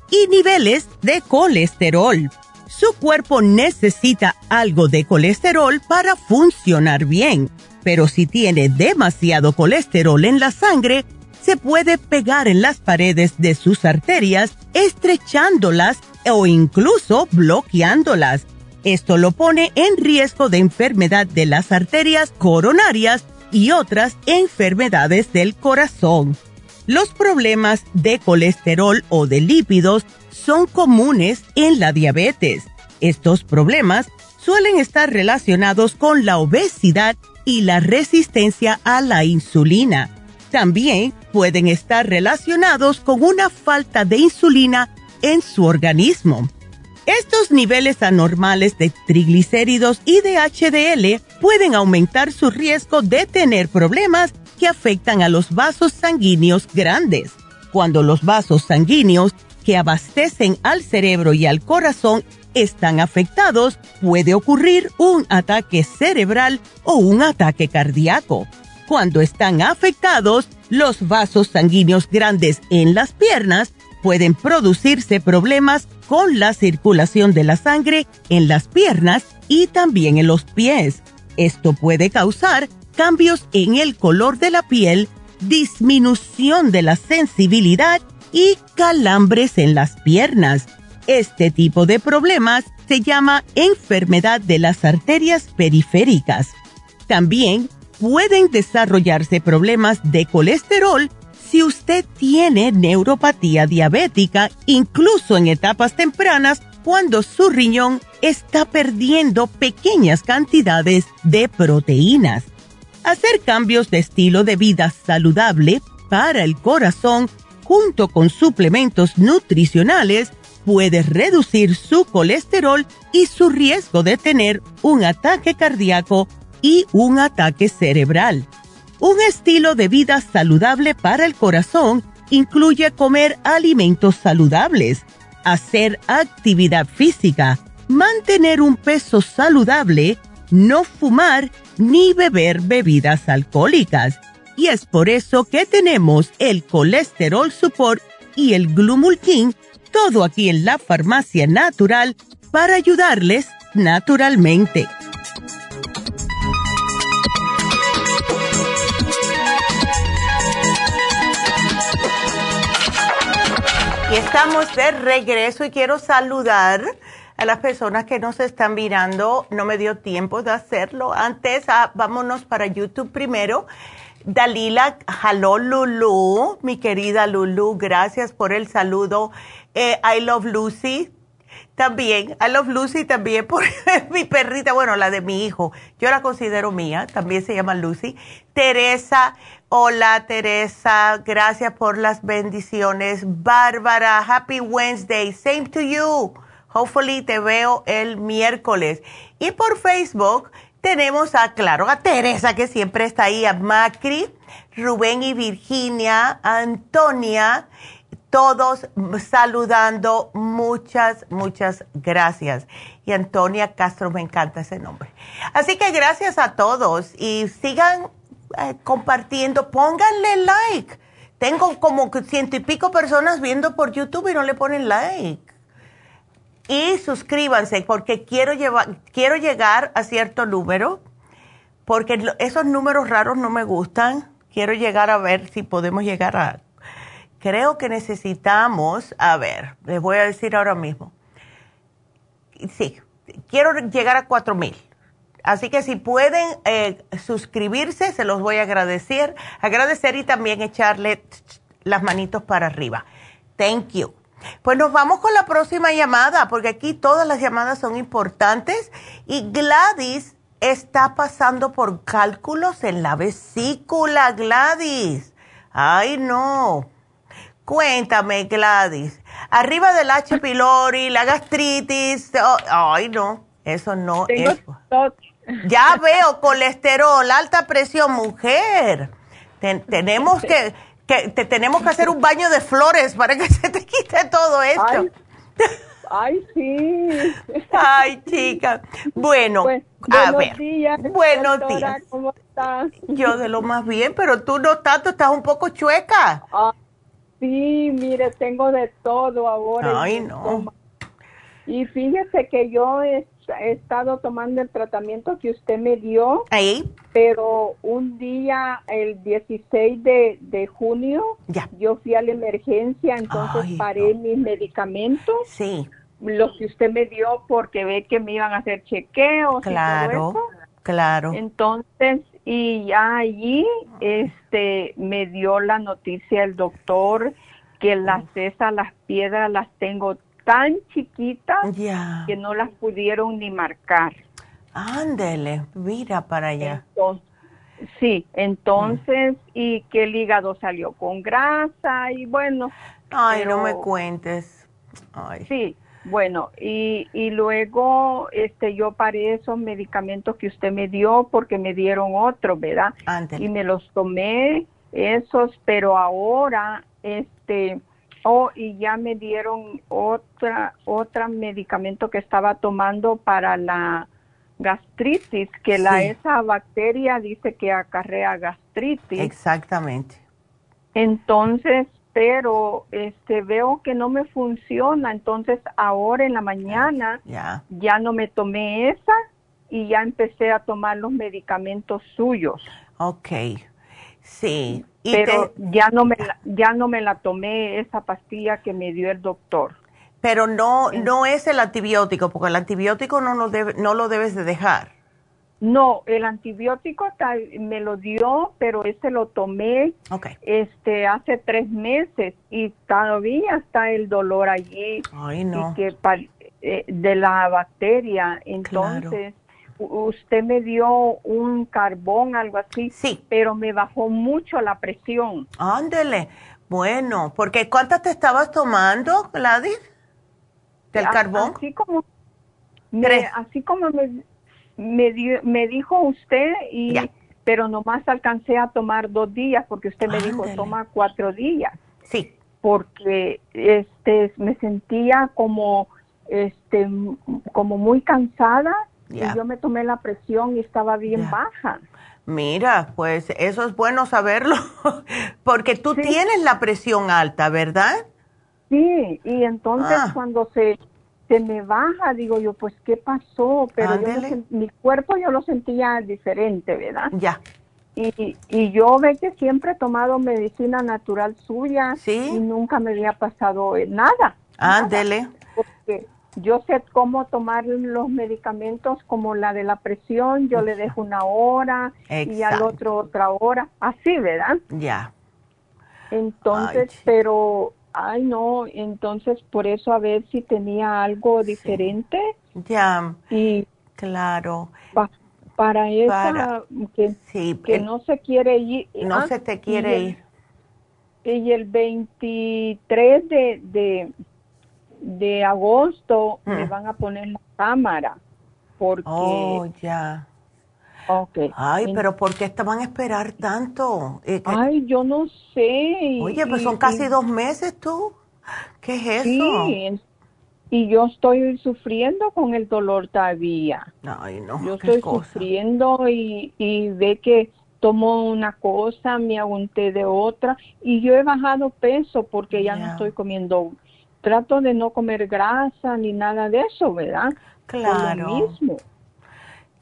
y niveles de colesterol. Su cuerpo necesita algo de colesterol para funcionar bien pero si tiene demasiado colesterol en la sangre, se puede pegar en las paredes de sus arterias, estrechándolas o incluso bloqueándolas. Esto lo pone en riesgo de enfermedad de las arterias coronarias y otras enfermedades del corazón. Los problemas de colesterol o de lípidos son comunes en la diabetes. Estos problemas suelen estar relacionados con la obesidad y la resistencia a la insulina. También pueden estar relacionados con una falta de insulina en su organismo. Estos niveles anormales de triglicéridos y de HDL pueden aumentar su riesgo de tener problemas que afectan a los vasos sanguíneos grandes. Cuando los vasos sanguíneos que abastecen al cerebro y al corazón están afectados, puede ocurrir un ataque cerebral o un ataque cardíaco. Cuando están afectados, los vasos sanguíneos grandes en las piernas pueden producirse problemas con la circulación de la sangre en las piernas y también en los pies. Esto puede causar cambios en el color de la piel, disminución de la sensibilidad y calambres en las piernas. Este tipo de problemas se llama enfermedad de las arterias periféricas. También pueden desarrollarse problemas de colesterol si usted tiene neuropatía diabética, incluso en etapas tempranas cuando su riñón está perdiendo pequeñas cantidades de proteínas. Hacer cambios de estilo de vida saludable para el corazón junto con suplementos nutricionales puede reducir su colesterol y su riesgo de tener un ataque cardíaco y un ataque cerebral. Un estilo de vida saludable para el corazón incluye comer alimentos saludables, hacer actividad física, mantener un peso saludable, no fumar ni beber bebidas alcohólicas. Y es por eso que tenemos el colesterol support y el glumulkin, todo aquí en la farmacia natural para ayudarles naturalmente. Y estamos de regreso y quiero saludar a las personas que nos están mirando. No me dio tiempo de hacerlo. Antes, ah, vámonos para YouTube primero. Dalila Jaló Lulu, mi querida Lulu, gracias por el saludo. Eh, I Love Lucy, también, I Love Lucy también por mi perrita, bueno, la de mi hijo, yo la considero mía, también se llama Lucy. Teresa, hola Teresa, gracias por las bendiciones. Bárbara, Happy Wednesday, same to you. Hopefully te veo el miércoles. Y por Facebook tenemos a, claro, a Teresa que siempre está ahí, a Macri, Rubén y Virginia, Antonia todos saludando. Muchas, muchas gracias. Y Antonia Castro, me encanta ese nombre. Así que gracias a todos y sigan eh, compartiendo, pónganle like. Tengo como ciento y pico personas viendo por YouTube y no le ponen like. Y suscríbanse porque quiero, llevar, quiero llegar a cierto número, porque esos números raros no me gustan. Quiero llegar a ver si podemos llegar a creo que necesitamos, a ver, les voy a decir ahora mismo. Sí, quiero llegar a cuatro mil. Así que si pueden eh, suscribirse, se los voy a agradecer. Agradecer y también echarle las manitos para arriba. Thank you. Pues nos vamos con la próxima llamada, porque aquí todas las llamadas son importantes. Y Gladys está pasando por cálculos en la vesícula, Gladys. Ay, no. Cuéntame, Gladys. Arriba del H. pylori, la gastritis. Oh, ay, no, eso no es. Ya veo colesterol, alta presión, mujer. tenemos que, que te, tenemos que hacer un baño de flores para que se te quite todo esto. Ay, sí. Ay, chica. Bueno, pues, a ver. Días, buenos días. ¿Cómo estás? Yo de lo más bien, pero tú no tanto, estás un poco chueca. Ah, Sí, mire, tengo de todo ahora. Ay, no. Y fíjese que yo he, estado tomando el tratamiento que usted me dio. Ahí. Pero un día, el 16 de, junio, ya. yo fui a la emergencia, entonces paré mis medicamentos. Sí. Los que usted me dio porque ve que me iban a hacer chequeos. Claro, claro. Entonces, y ya allí este me dio la noticia el doctor que las esas las piedras las tengo tan chiquitas que no las pudieron ni marcar. Ándele, mira para allá. sí, entonces, y que el hígado salió con grasa y bueno. Ay, no me cuentes. Ay. Sí, bueno, y, y luego este yo paré esos medicamentos que usted me dio porque me dieron otros, ¿verdad? Y me los tomé esos, pero ahora este oh y ya me dieron otra otra medicamento que estaba tomando para la gastritis, que la esa bacteria dice que acarrea gastritis. Exactamente. Entonces, pero este veo que no me funciona, entonces ahora en la mañana ya no me tomé esa y ya empecé a tomar los medicamentos suyos. Ok, sí. Pero ya no me la, ya no me la tomé esa pastilla que me dio el doctor. Pero no no es el antibiótico, porque el antibiótico no lo debe, no lo debes de dejar. No, el antibiótico me lo dio, pero ese lo tomé este hace tres meses y todavía está el dolor allí. Ay, no. que, eh, de la bacteria. Entonces, usted me dio un carbón, algo así. Sí. Pero me bajó mucho la presión. Ándele. Bueno, porque ¿cuántas te estabas tomando, Gladys? ¿Del carbón? Así como, me, así como me, me, me dijo usted y pero nomás alcancé a tomar dos días porque usted me dijo toma cuatro días sí porque este me sentía como este como muy cansada y yo me tomé la presión y estaba bien baja mira pues eso es bueno saberlo porque tú tienes la presión alta verdad sí y entonces ah. cuando se se me baja, digo yo, pues ¿qué pasó? Pero mi cuerpo yo lo sentía diferente, ¿verdad? Ya. Y, y yo ve que siempre he tomado medicina natural suya y nunca me había pasado nada. Ándele. Porque yo sé cómo tomar los medicamentos como la de la presión, yo le dejo una hora y al otro otra hora, así, ¿verdad? Ya. Entonces, pero, ay no, entonces por eso a ver si tenía algo diferente. Ya. Y claro. para esa que, que no se quiere ir. No ah, se te quiere ir. Y el 23 de, de de agosto me mm. van a poner la cámara porque oh ya. Okay ay pero por qué te van a esperar tanto eh, ay yo no sé oye pues son casi dos meses tú. Qué es eso sí y yo estoy sufriendo con el dolor todavía. Ay no yo estoy sufriendo y, y ve que tomo una cosa, me aguanté de otra y yo he bajado peso porque ya no estoy comiendo trato de no comer grasa ni nada de eso, ¿verdad? Claro. lo mismo.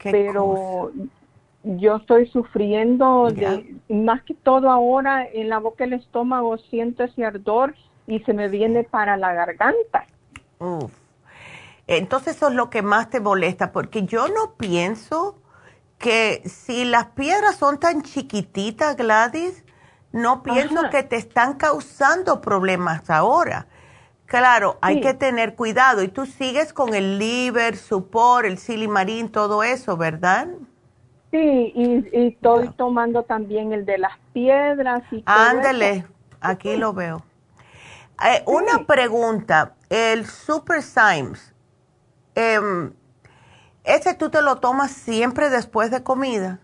Pero yo estoy sufriendo de, más que todo ahora en la boca del estómago siento ese ardor y se me viene para la garganta. Uf. Entonces eso es lo que más te molesta, porque yo no pienso que si las piedras son tan chiquititas, Gladys, no pienso que te están causando problemas ahora. Claro, hay que tener cuidado. Y tú sigues con el liver, supor, el silimarín, todo eso, ¿verdad? Sí, y, estoy tomando también el de las piedras. y Ándele, aquí lo veo. Eh, una pregunta, el Super Symes, em, ¿ese tú te lo tomas siempre después de comida?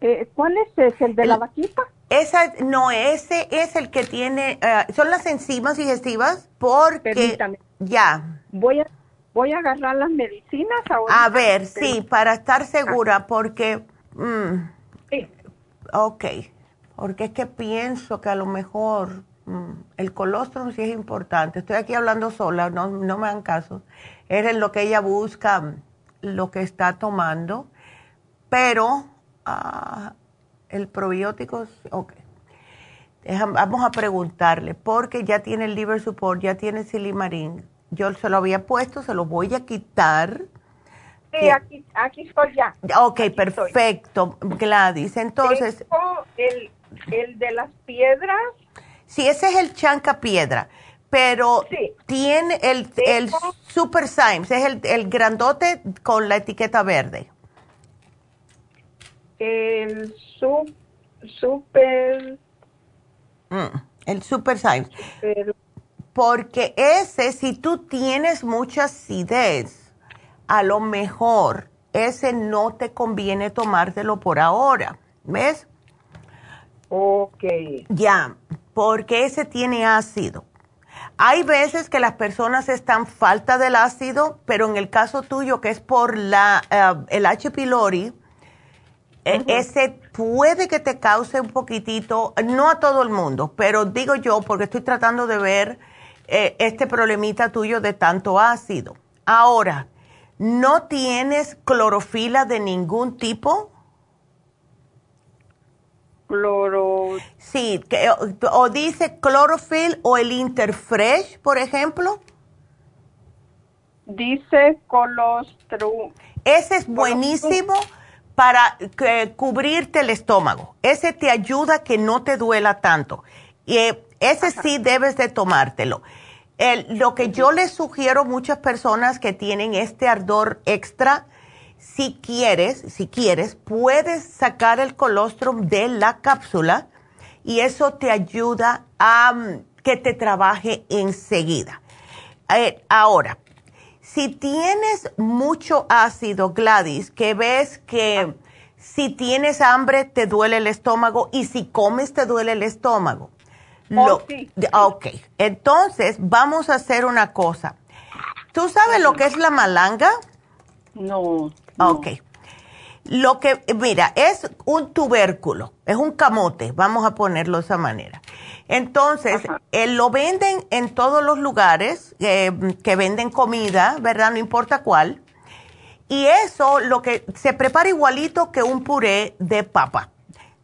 Eh, ¿Cuál es ese? ¿El de la vaquita? Esa, no, ese es el que tiene, uh, son las enzimas digestivas porque... Permítame. Ya. Voy a, voy a agarrar las medicinas ahora. A ver, sí, para estar segura, porque... Mm, sí. Ok, porque es que pienso que a lo mejor mm, el colostrum sí es importante. Estoy aquí hablando sola, no, no me hagan caso. Es lo que ella busca, lo que está tomando, pero... Uh, el probiótico, ok. vamos a preguntarle, porque ya tiene el liver support, ya tiene silimarín. Yo se lo había puesto, se lo voy a quitar. Sí, aquí, aquí estoy ya. Ok, perfecto, Gladys. Entonces. El, el de las piedras. Sí, ese es el chanca piedra, pero tiene el, el Super Symes, es el, el grandote con la etiqueta verde el super... Mm, el super size. Porque ese, si tú tienes mucha acidez, a lo mejor ese no te conviene tomártelo por ahora. ¿Ves? Ok. Ya, porque ese tiene ácido. Hay veces que las personas están falta del ácido, pero en el caso tuyo, que es por la, eh, el H. pylori, e, ese puede que te cause un poquitito, no a todo el mundo, pero digo yo porque estoy tratando de ver eh, este problemita tuyo de tanto ácido. Ahora, ¿no tienes clorofila de ningún tipo? Cloro. Sí, que, o, dice clorofil o el Interfresh, por ejemplo. Dice colostrum. Ese es buenísimo para cubrirte el estómago. Ese te ayuda a que no te duela tanto. Y eh, ese sí debes de tomártelo. lo que yo les sugiero a muchas personas que tienen este ardor extra, si quieres, si quieres, puedes sacar el colostrum de la cápsula y eso te ayuda a mm, que te trabaje enseguida. Eh, ahora, si tienes mucho ácido, Gladys, que ves que si tienes hambre te duele el estómago y si comes te duele el estómago. Oh, ok, entonces vamos a hacer una cosa. ¿Tú sabes lo que es la malanga? No. Ok. Lo que, mira, es un tubérculo, es un camote, vamos a ponerlo de esa manera. Entonces, eh, lo venden en todos los lugares eh, que venden comida, ¿verdad? No importa cuál. Y eso lo que se prepara igualito que un puré de papa.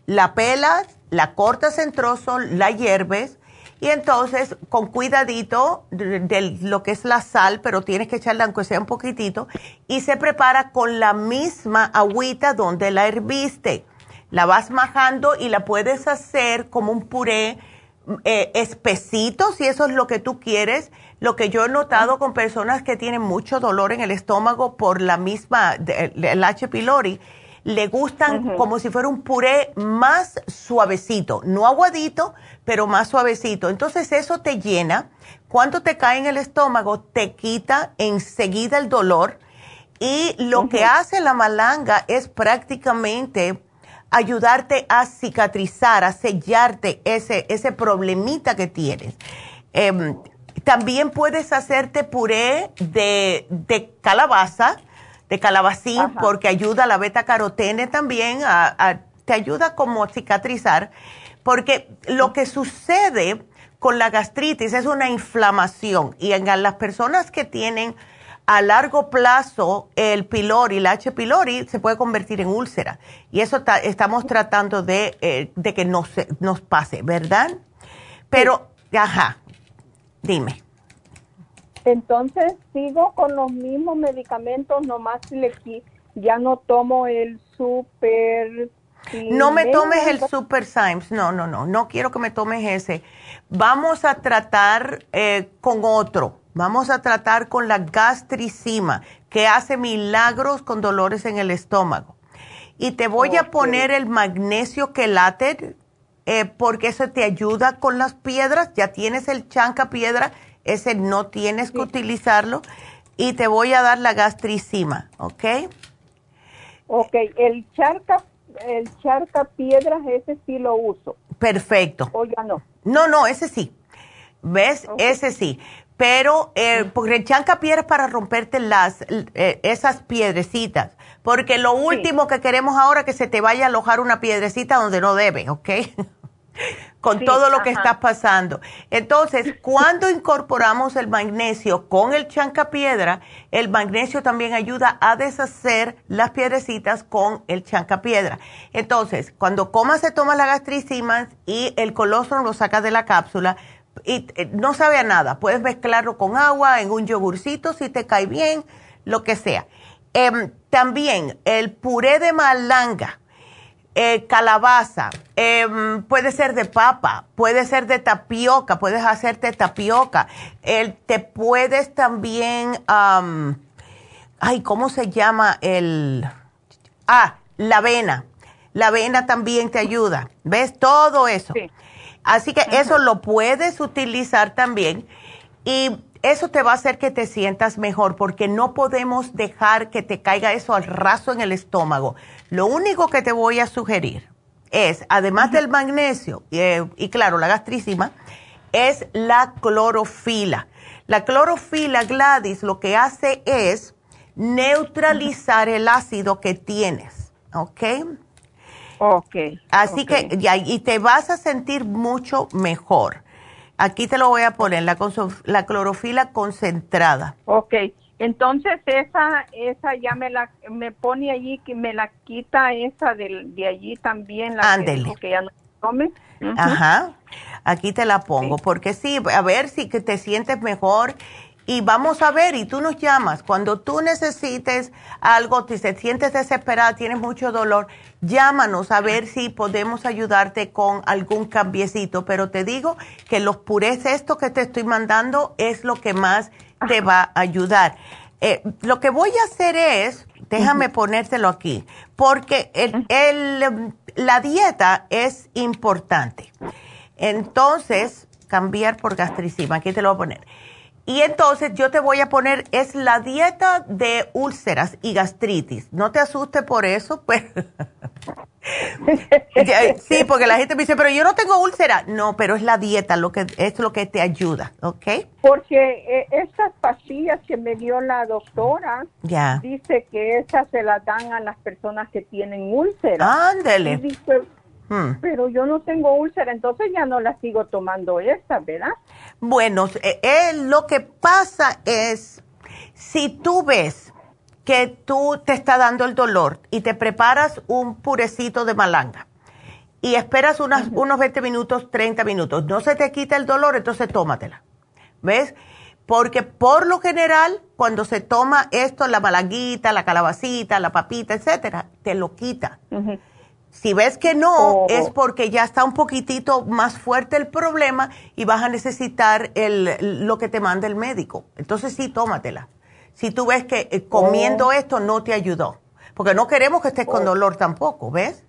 La pelas, la cortas en trozos, la hierves y entonces con cuidadito de, lo que es la sal, pero tienes que echarla aunque sea un poquitito, y se prepara con la misma agüita donde la herviste. La vas majando y la puedes hacer como un puré eh, si eso es lo que tú quieres. Lo que yo he notado con personas que tienen mucho dolor en el estómago por la misma, el H. pylori, le gustan como si fuera un puré más suavecito, no aguadito, pero más suavecito. Entonces eso te llena. Cuando te cae en el estómago, te quita enseguida el dolor. Y lo que hace la malanga es prácticamente ayudarte a cicatrizar, a sellarte ese, ese problemita que tienes. Em, también puedes hacerte puré de, de calabaza, de calabacín, porque ayuda a la beta carotene también, a, te ayuda como a cicatrizar, porque lo que sucede con la gastritis es una inflamación y en las personas que tienen a largo plazo el pylori, el H. pylori, se puede convertir en úlcera. Y eso estamos tratando de, eh, de que no se, nos pase, ¿verdad? Pero, ajá, dime. Entonces sigo con los mismos medicamentos, nomás le, ya no tomo el super... No me tomes el Super Symes, no, no, no, no quiero que me tomes ese. Vamos a tratar eh, con otro Vamos a tratar con la gastricima, que hace milagros con dolores en el estómago. Y te voy a poner el magnesio quelater, eh, porque eso te ayuda con las piedras. Ya tienes el chanca piedra, ese no tienes que utilizarlo. Y te voy a dar la gastricima, ¿ok? Ok, el charca, el charca piedras, ese sí lo uso. Perfecto. O ya no. No, no, ese sí. ¿Ves? Ese sí pero eh, porque el chancapiedra es para romperte las, eh, esas piedrecitas, porque lo último que queremos ahora es que se te vaya a alojar una piedrecita donde no debe, ¿ok? con todo lo que está pasando. Entonces, cuando incorporamos el magnesio con el chancapiedra, el magnesio también ayuda a deshacer las piedrecitas con el chancapiedra. Entonces, cuando comas se toma la gastricima y el colostrum lo saca de la cápsula, y eh, no sabe a nada. Puedes mezclarlo con agua, en un yogurcito, si te cae bien, lo que sea. Em, también el puré de malanga, eh, calabaza, em, puede ser de papa, puede ser de tapioca, puedes hacerte tapioca. Te puedes también, ay, ¿cómo se llama el? Ah, la avena. La avena también te ayuda. ¿Ves? Todo eso. Sí. Así que eso lo puedes utilizar también y eso te va a hacer que te sientas mejor porque no podemos dejar que te caiga eso al raso en el estómago. Lo único que te voy a sugerir es, además del magnesio eh, y claro, la gastricima, es la clorofila. La clorofila, Gladys, lo que hace es neutralizar el ácido que tienes, ¿ok? Ok. Así que, y te vas a sentir mucho mejor. Aquí te lo voy a poner, la, la clorofila concentrada. Ok. Entonces esa esa ya me la me pone allí que me la quita esa de, de allí también la Que, ya no tome. Ajá. Aquí te la pongo porque sí, a ver si que te sientes mejor y vamos a ver, y tú nos llamas. Cuando tú necesites algo, te sientes desesperada, tienes mucho dolor, llámanos a ver si podemos ayudarte con algún cambiecito. Pero te digo que los purés, esto que te estoy mandando, es lo que más te va a ayudar. Eh, lo que voy a hacer es, déjame ponértelo aquí, porque el, la dieta es importante. Entonces, cambiar por gastricima, aquí te lo voy a poner y entonces yo te voy a poner, es la dieta de úlceras y gastritis. No te asustes por eso, pues. sí, porque la gente me dice, pero yo no tengo úlcera. No, pero es la dieta lo que es lo que te ayuda, ¿ok? Porque eh, esas pastillas que me dio la doctora, dice que esas se las dan a las personas que tienen úlcera. Ándele. Hmm. Pero yo no tengo úlcera, entonces ya no la sigo tomando esa, ¿verdad? Bueno, eh, eh, lo que pasa es, si tú ves que tú te está dando el dolor y te preparas un purecito de malanga y esperas unos 20 minutos, 30 minutos, no se te quita el dolor, entonces tómatela. ¿Ves? Porque por lo general, cuando se toma esto, la malanguita, la calabacita, la papita, etcétera, te lo quita. Si ves que no, oh. es porque ya está un poquitito más fuerte el problema y vas a necesitar el, lo que te manda el médico. Entonces sí, tómatela. Si tú ves que eh, comiendo oh. esto no te ayudó. Porque no queremos que estés con oh. dolor tampoco, ¿ves?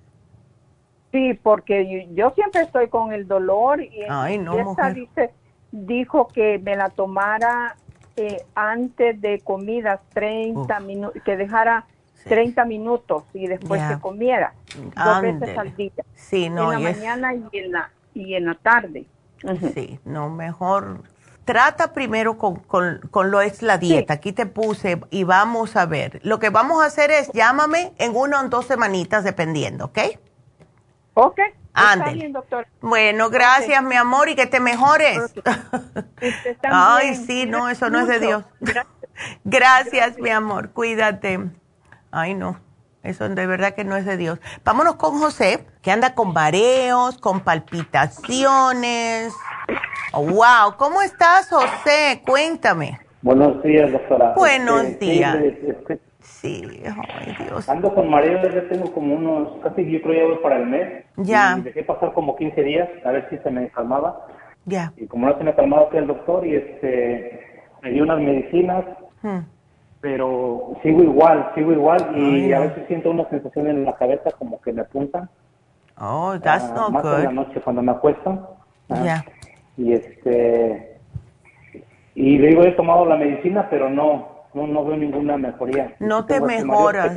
Sí, porque yo, siempre estoy con el dolor y, esta dice, dijo que me la tomara eh, antes de comidas 30 minutos, que dejara 30 minutos y después que comiera dos veces al día. Sí, no, en la mañana y en la, y en la tarde. Sí, no, mejor trata primero con, con, con, lo es la dieta. Aquí te puse y vamos a ver. Lo que vamos a hacer es llámame en una o dos semanitas dependiendo, ¿ok? Ok. Ande. Bueno, gracias, mi amor, y que te mejores. Ay, sí, no, eso no es de Dios. Gracias. mi amor, cuídate. Ay, no, eso de verdad que no es de Dios. Vámonos con José, que anda con mareos, con palpitaciones. wow, ¿cómo estás, José? Cuéntame. Buenos días, doctora. Buenos este, días. Sí, ay Dios. Ando con mareo, ya tengo como unos, casi yo creo ya para el mes. Ya. Y dejé pasar como 15 días a ver si se me calmaba. Ya. Y como no se me calmaba, fui al doctor y este, me dio unas medicinas, hmm. Pero sigo igual, sigo igual y a veces siento una sensación en la cabeza como que me apuntan. Oh, that's uh, más en la noche cuando me acuesto. Ya. Y este, y digo, he tomado la medicina, pero no, no, no veo ninguna mejoría. No te mejoras.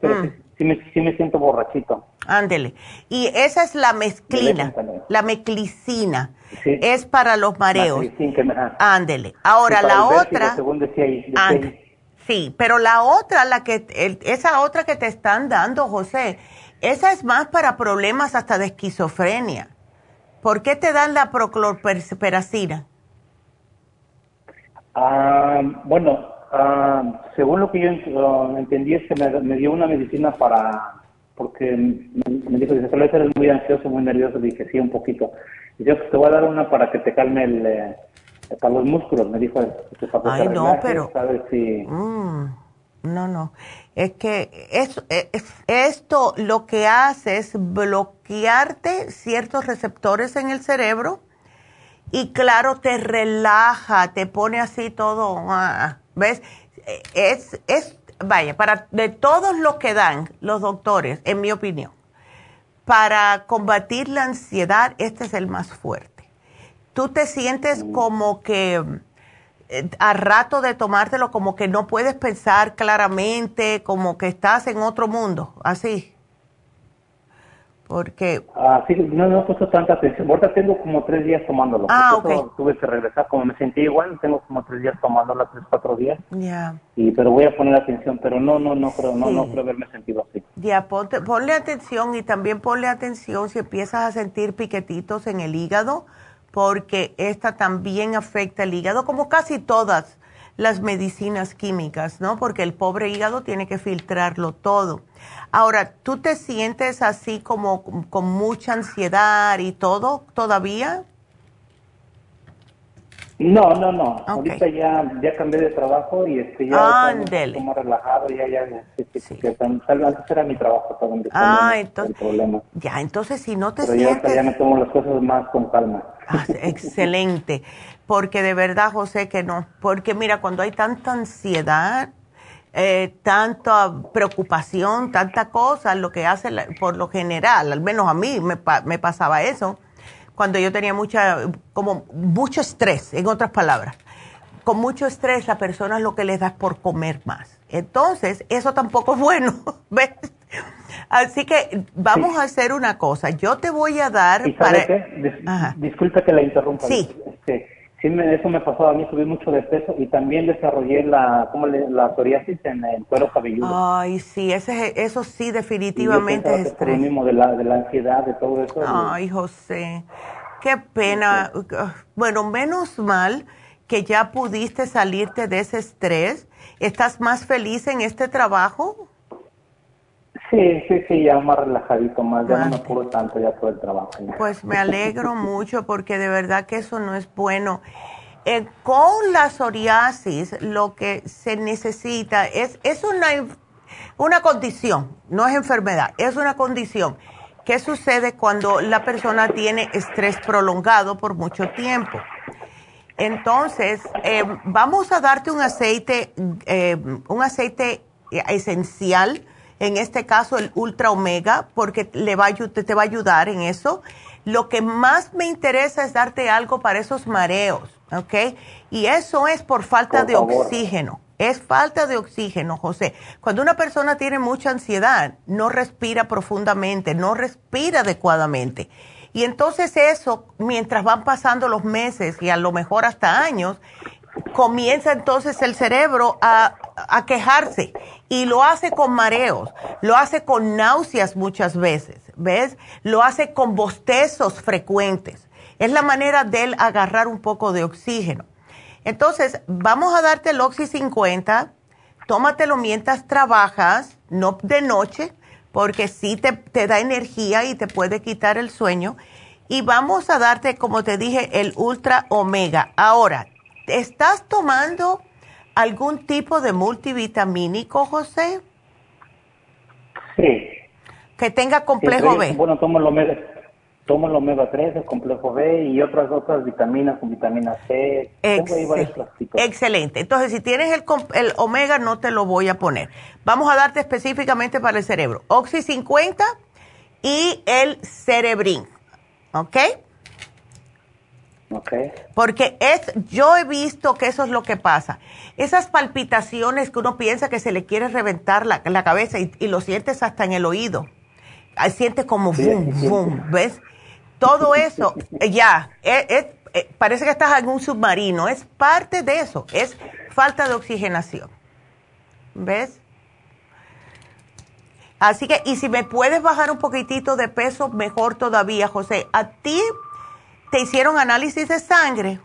pero mm. sí, me, sí, me, siento borrachito. Ándele. Y esa es la mezclina, la meclicina. Es para los mareos. Ándele. Ahora la otra. según decía Sí, pero la otra, la que, esa otra que te están dando, José, esa es más para problemas hasta de esquizofrenia. ¿Por qué te dan la proclorperacina? Ah, bueno, Ah, según lo que yo entendí es que me, dio una medicina para, porque me, dijo, dice, vez eres muy ansioso, muy nervioso, dije, sí, un poquito. Y yo, te voy a dar una para que te calme el, eh, para los músculos, me dijo. Para Ay, no, pero... Si... Mm, no, no. Es que es, esto lo que hace es bloquearte ciertos receptores en el cerebro y claro, te relaja, te pone así todo... Ah, ¿Ves? Es, es, vaya, para de todos los que dan los doctores, en mi opinión, para combatir la ansiedad, este es el más fuerte. Tú te sientes mm. como que eh, a rato de tomártelo, como que no puedes pensar claramente, como que estás en otro mundo, así. Porque... Ah, sí, no, no he puesto tanta atención. Ahorita tengo como tres días tomándolo. Ah, ok. Tuve que regresar, como me sentí igual, tengo como tres días tomándolo, tres, cuatro días. Ya. Y, pero voy a poner atención, pero no, no, no creo, no, no creo haberme sentido así. Ya, ponle atención y también ponle atención si empiezas a sentir piquetitos en el hígado, porque esta también afecta el hígado, como casi todas las medicinas químicas, ¿no? Porque el pobre hígado tiene que filtrarlo todo. Ahora, ¿tú te sientes así como con mucha ansiedad y todo todavía? No, no, no. Ahorita ya, ya cambié de trabajo y este ya estoy más relajado, ya, ya, este, sí. antes era mi trabajo para donde ah, entonces, el problema. Ya, entonces si no te Pero sientes... ya, ya me tomo las cosas más con calma. Ah, excelente, porque de verdad, José, que no, porque mira, cuando hay tanta ansiedad, eh, tanta preocupación, tanta cosa, lo que hace por lo general, al menos a mí me, me pasaba eso, cuando yo tenía mucha, como mucho estrés, en otras palabras. Con mucho estrés la persona es lo que les da por comer más. Entonces, eso tampoco es bueno, ¿ves? Así que vamos a hacer una cosa. Yo te voy a dar para... disculpe que la interrumpa. Sí. Este, sí eso me pasó a mí, subí mucho de peso y también desarrollé la, ¿cómo le, la psoriasis en el cuero cabelludo. Ay, sí, ese, eso sí definitivamente es estrés. mismo de la, de la ansiedad, de todo eso. Ay, José, qué pena. Bueno, menos mal que ya pudiste salirte de ese estrés ¿Estás más feliz en este trabajo? Sí, sí, sí, ya más relajadito, más, ya no me apuro tanto ya todo el trabajo. Pues me alegro mucho porque de verdad que eso no es bueno. Eh, con la psoriasis lo que se necesita es, es una, una condición, no es enfermedad, es una condición. ¿Qué sucede cuando la persona tiene estrés prolongado por mucho tiempo? Entonces, eh, vamos a darte un aceite, eh, un aceite esencial, en este caso el Ultra Omega, porque le va te va a ayudar en eso. Lo que más me interesa es darte algo para esos mareos, ¿ok? Y eso es por falta de oxígeno. Es falta de oxígeno, José. Cuando una persona tiene mucha ansiedad, no respira profundamente, no respira adecuadamente. Y entonces eso, mientras van pasando los meses y a lo mejor hasta años, comienza entonces el cerebro a, a, quejarse y lo hace con mareos, lo hace con náuseas muchas veces, ¿ves? Lo hace con bostezos frecuentes. Es la manera de él agarrar un poco de oxígeno. Entonces, vamos a darte el Oxy 50, tómatelo mientras trabajas, no de noche, porque sí te, te da energía y te puede quitar el sueño. Y vamos a darte, como te dije, el Ultra Omega. Ahora, ¿estás tomando algún tipo de multivitamínico, José? Sí. Que tenga complejo B. Bueno, tomo el omega, tomo el omega 3, el complejo B y otras otras vitaminas con vitamina C. Excelente. Entonces, si tienes el, el omega, no te lo voy a poner. Vamos a darte específicamente para el cerebro. Oxy 50 y el Cerebrin. ¿Ok? Porque es, yo he visto que eso es lo que pasa. Esas palpitaciones que uno piensa que se le quiere reventar la, la cabeza y, lo sientes hasta en el oído. Sientes como boom, boom, ¿ves? Todo eso, ya, eh, parece que estás en un submarino. Es parte de eso, es falta de oxigenación. ¿Ves? Así que, y si me puedes bajar un poquitito de peso, mejor todavía, José. ¿A ti te hicieron análisis de sangre?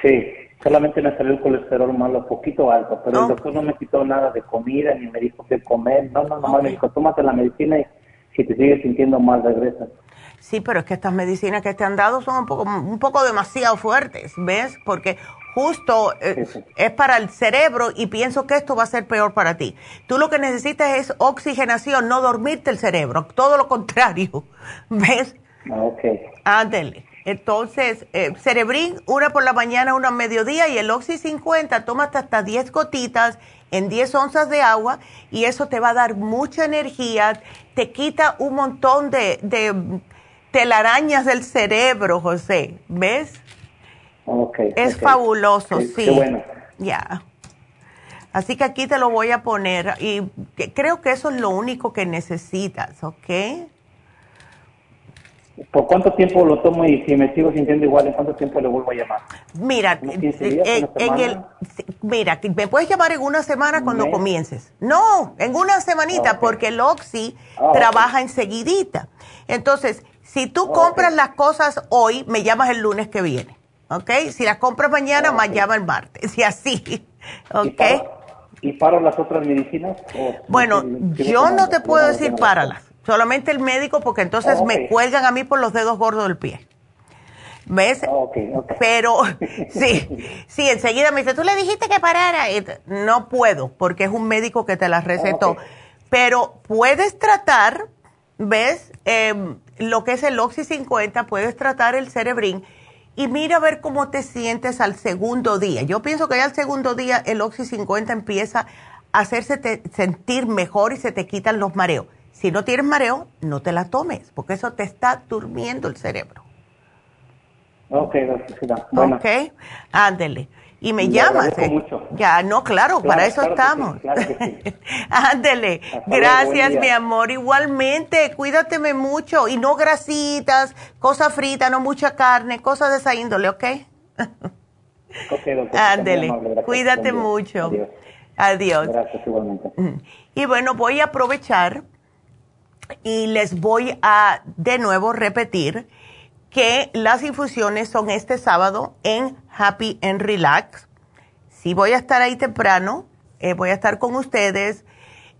Sí, solamente me salió el colesterol malo, poquito alto, pero el doctor no me quitó nada de comida ni me dijo qué comer. No, no, no, me dijo, tómate la medicina y si te sigues sintiendo mal, regresa. Sí, pero es que estas medicinas que te han dado son un poco, un poco demasiado fuertes, ¿ves? Porque justo eh, es para el cerebro y pienso que esto va a ser peor para ti. Tú lo que necesitas es oxigenación, no dormirte el cerebro, todo lo contrario, ¿ves? Ah, ok. Ándale. Entonces, eh, Cerebrin, una por la mañana, una a mediodía y el Oxy 50, tómate hasta 10 gotitas en 10 onzas de agua y eso te va a dar mucha energía, te quita un montón de, de telarañas del cerebro, José, ¿ves? es fabuloso, sí. bueno. Ya. Así que aquí te lo voy a poner y creo que eso es lo único que necesitas, ¿ok? ¿Por cuánto tiempo lo tomo y si me sigo sintiendo igual, en cuánto tiempo le vuelvo a llamar? Mira, eh, en, el, mira, me puedes llamar en una semana cuando comiences. No, en una semanita, porque el Oxy ah, trabaja enseguidita. Entonces, si tú compras las cosas hoy, me llamas el lunes que viene. ¿ok? Si las compras mañana, más llama el martes, y así, ¿ok? ¿Y para, las otras medicinas? Bueno, yo no te puedo decir páralas, solamente el médico, porque entonces me cuelgan a mí por los dedos gordos del pie. ¿Ves? Ah, Pero sí, sí, enseguida me dice, tú le dijiste que parara. No puedo, porque es un médico que te las recetó. Pero puedes tratar, ¿ves? Em, lo que es el Oxy 50, puedes tratar el Cerebrin y mira a ver cómo te sientes al segundo día. Yo pienso que ya al segundo día el Oxy 50 empieza a hacerse sentir mejor y se te quitan los mareos. Si no tienes mareo, no te la tomes, porque eso te está durmiendo el cerebro. Ok, bueno. Ok, ándele y me llamas. ¿eh? Ya, no, claro, para eso estamos. Ándele. Gracias, mi amor. Igualmente, cuídateme mucho y no grasitas, cosas fritas, no mucha carne, cosas de esa índole, ¿ok? Ándele. Cuídate mucho. Adiós. Gracias, igualmente. Y bueno, voy a aprovechar y les voy a de nuevo repetir que las infusiones son este sábado en Happy and Relax. sí voy a estar ahí temprano, eh, voy a estar con ustedes.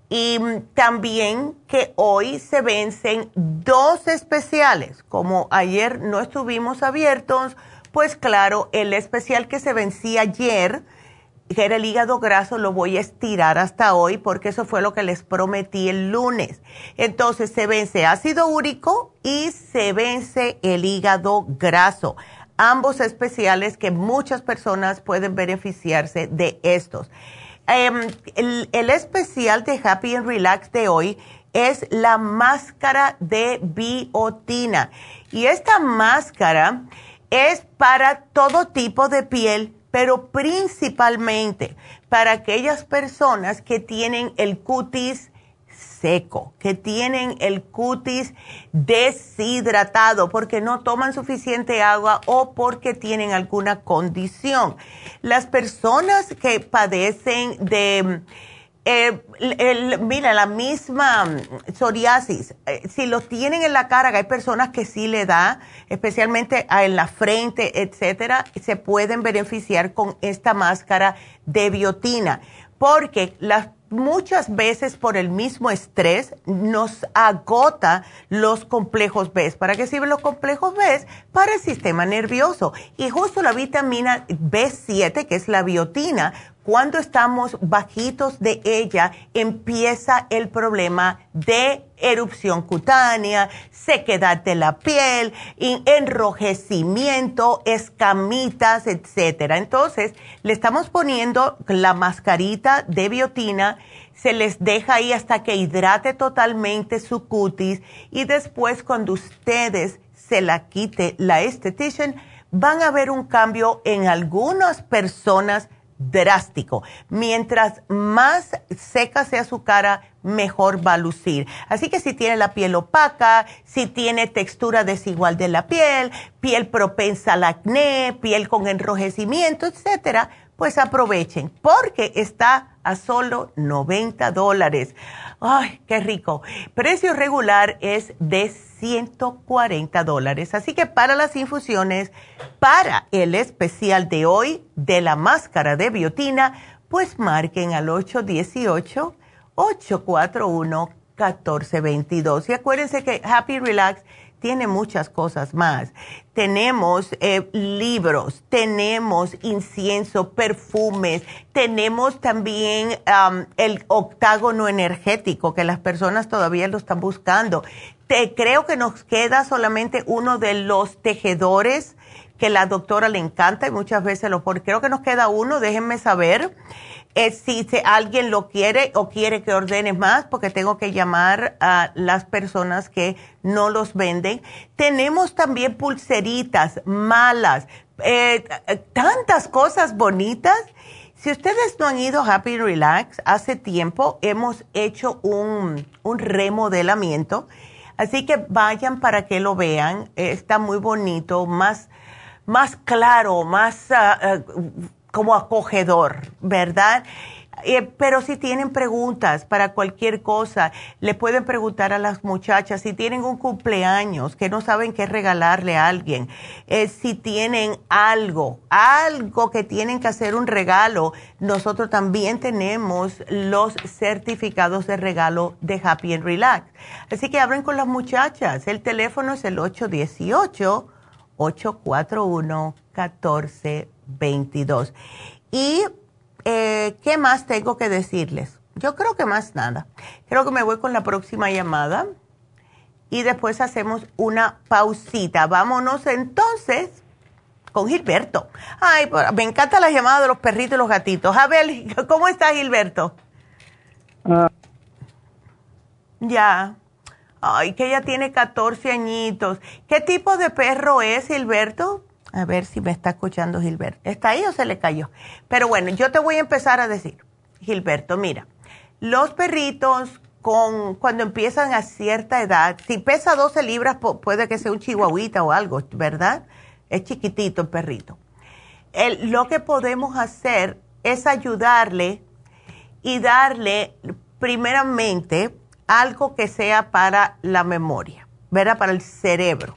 Y también que hoy se vencen dos especiales. Como ayer no estuvimos abiertos, pues claro, el especial que se vencía ayer, que el hígado graso, lo voy a estirar hasta hoy porque eso fue lo que les prometí el lunes. Entonces se vence ácido úrico y se vence el hígado graso ambos especiales que muchas personas pueden beneficiarse de estos. Em, el, especial de Happy and Relax de hoy es la máscara de biotina. Y esta máscara es para todo tipo de piel, pero principalmente para aquellas personas que tienen el cutis seco, que tienen el cutis deshidratado porque no toman suficiente agua o porque tienen alguna condición. Las personas que padecen de... Eh, mira, la misma psoriasis, eh, si lo tienen en la cara, hay personas que sí le da, especialmente en la frente, etcétera, se pueden beneficiar con esta máscara de biotina, porque las muchas veces por el mismo estrés nos agota los complejos B. ¿Para qué sirven los complejos B? Para el sistema nervioso. Y justo la vitamina B7, que es la biotina, cuando estamos bajitos de ella, empieza el problema de erupción cutánea, sequedad de la piel, enrojecimiento, escamitas, etc. Entonces, le estamos poniendo la mascarita de biotina, se les deja ahí hasta que hidrate totalmente su cutis y después cuando ustedes se la quite la estetician, van a ver un cambio en algunas personas drástico. Mientras más seca sea su cara, mejor va a lucir. Así que si tiene la piel opaca, si tiene textura desigual de la piel, piel propensa al acné, piel con enrojecimiento, etcétera, pues aprovechen porque está a solo 90 dólares. ¡Ay, qué rico! Precio regular es de 140 dólares. Así que para las infusiones, para el especial de hoy de la máscara de biotina, pues marquen al 818-841-1422. Y acuérdense que Happy Relax tiene muchas cosas más. Tenemos eh, libros, tenemos incienso, perfumes, tenemos también el octágono energético que las personas todavía lo están buscando. Te, creo que nos queda solamente uno de los tejedores que la doctora le encanta y muchas veces lo pone. Creo que nos queda uno, déjenme saber si alguien lo quiere o quiere que ordene más, porque tengo que llamar a las personas que no los venden. Tenemos también pulseritas malas, eh, tantas cosas bonitas. Si ustedes no han ido a Happy Relax, hace tiempo hemos hecho un, un remodelamiento. Así que vayan para que lo vean. está muy bonito, más, más claro, más... Ah, como acogedor, ¿verdad? Eh, pero si tienen preguntas para cualquier cosa, le pueden preguntar a las muchachas si tienen un cumpleaños, que no saben qué regalarle a alguien, eh, si tienen algo, algo que tienen que hacer un regalo, nosotros también tenemos los certificados de regalo de Happy and Relax. Así que hablen con las muchachas. El teléfono es el 818 841 14 22. ¿Y eh, qué más tengo que decirles? Yo creo que más nada. Creo que me voy con la próxima llamada y después hacemos una pausita. Vámonos entonces con Gilberto. Ay, me encanta la llamada de los perritos y los gatitos. A ver, ¿cómo está Gilberto? Ah. Ya. Ay, que ella tiene 14 añitos. ¿Qué tipo de perro es, Gilberto? A ver si me está escuchando Gilberto. ¿Está ahí o se le cayó? Pero bueno, yo te voy a empezar a decir, Gilberto, mira, los perritos con, cuando empiezan a cierta edad, si pesa 12 libras, puede que sea un chihuahuita o algo, ¿verdad? Es chiquitito el perrito. lo que podemos hacer es ayudarle y darle primeramente algo que sea para la memoria, ¿verdad? Para el cerebro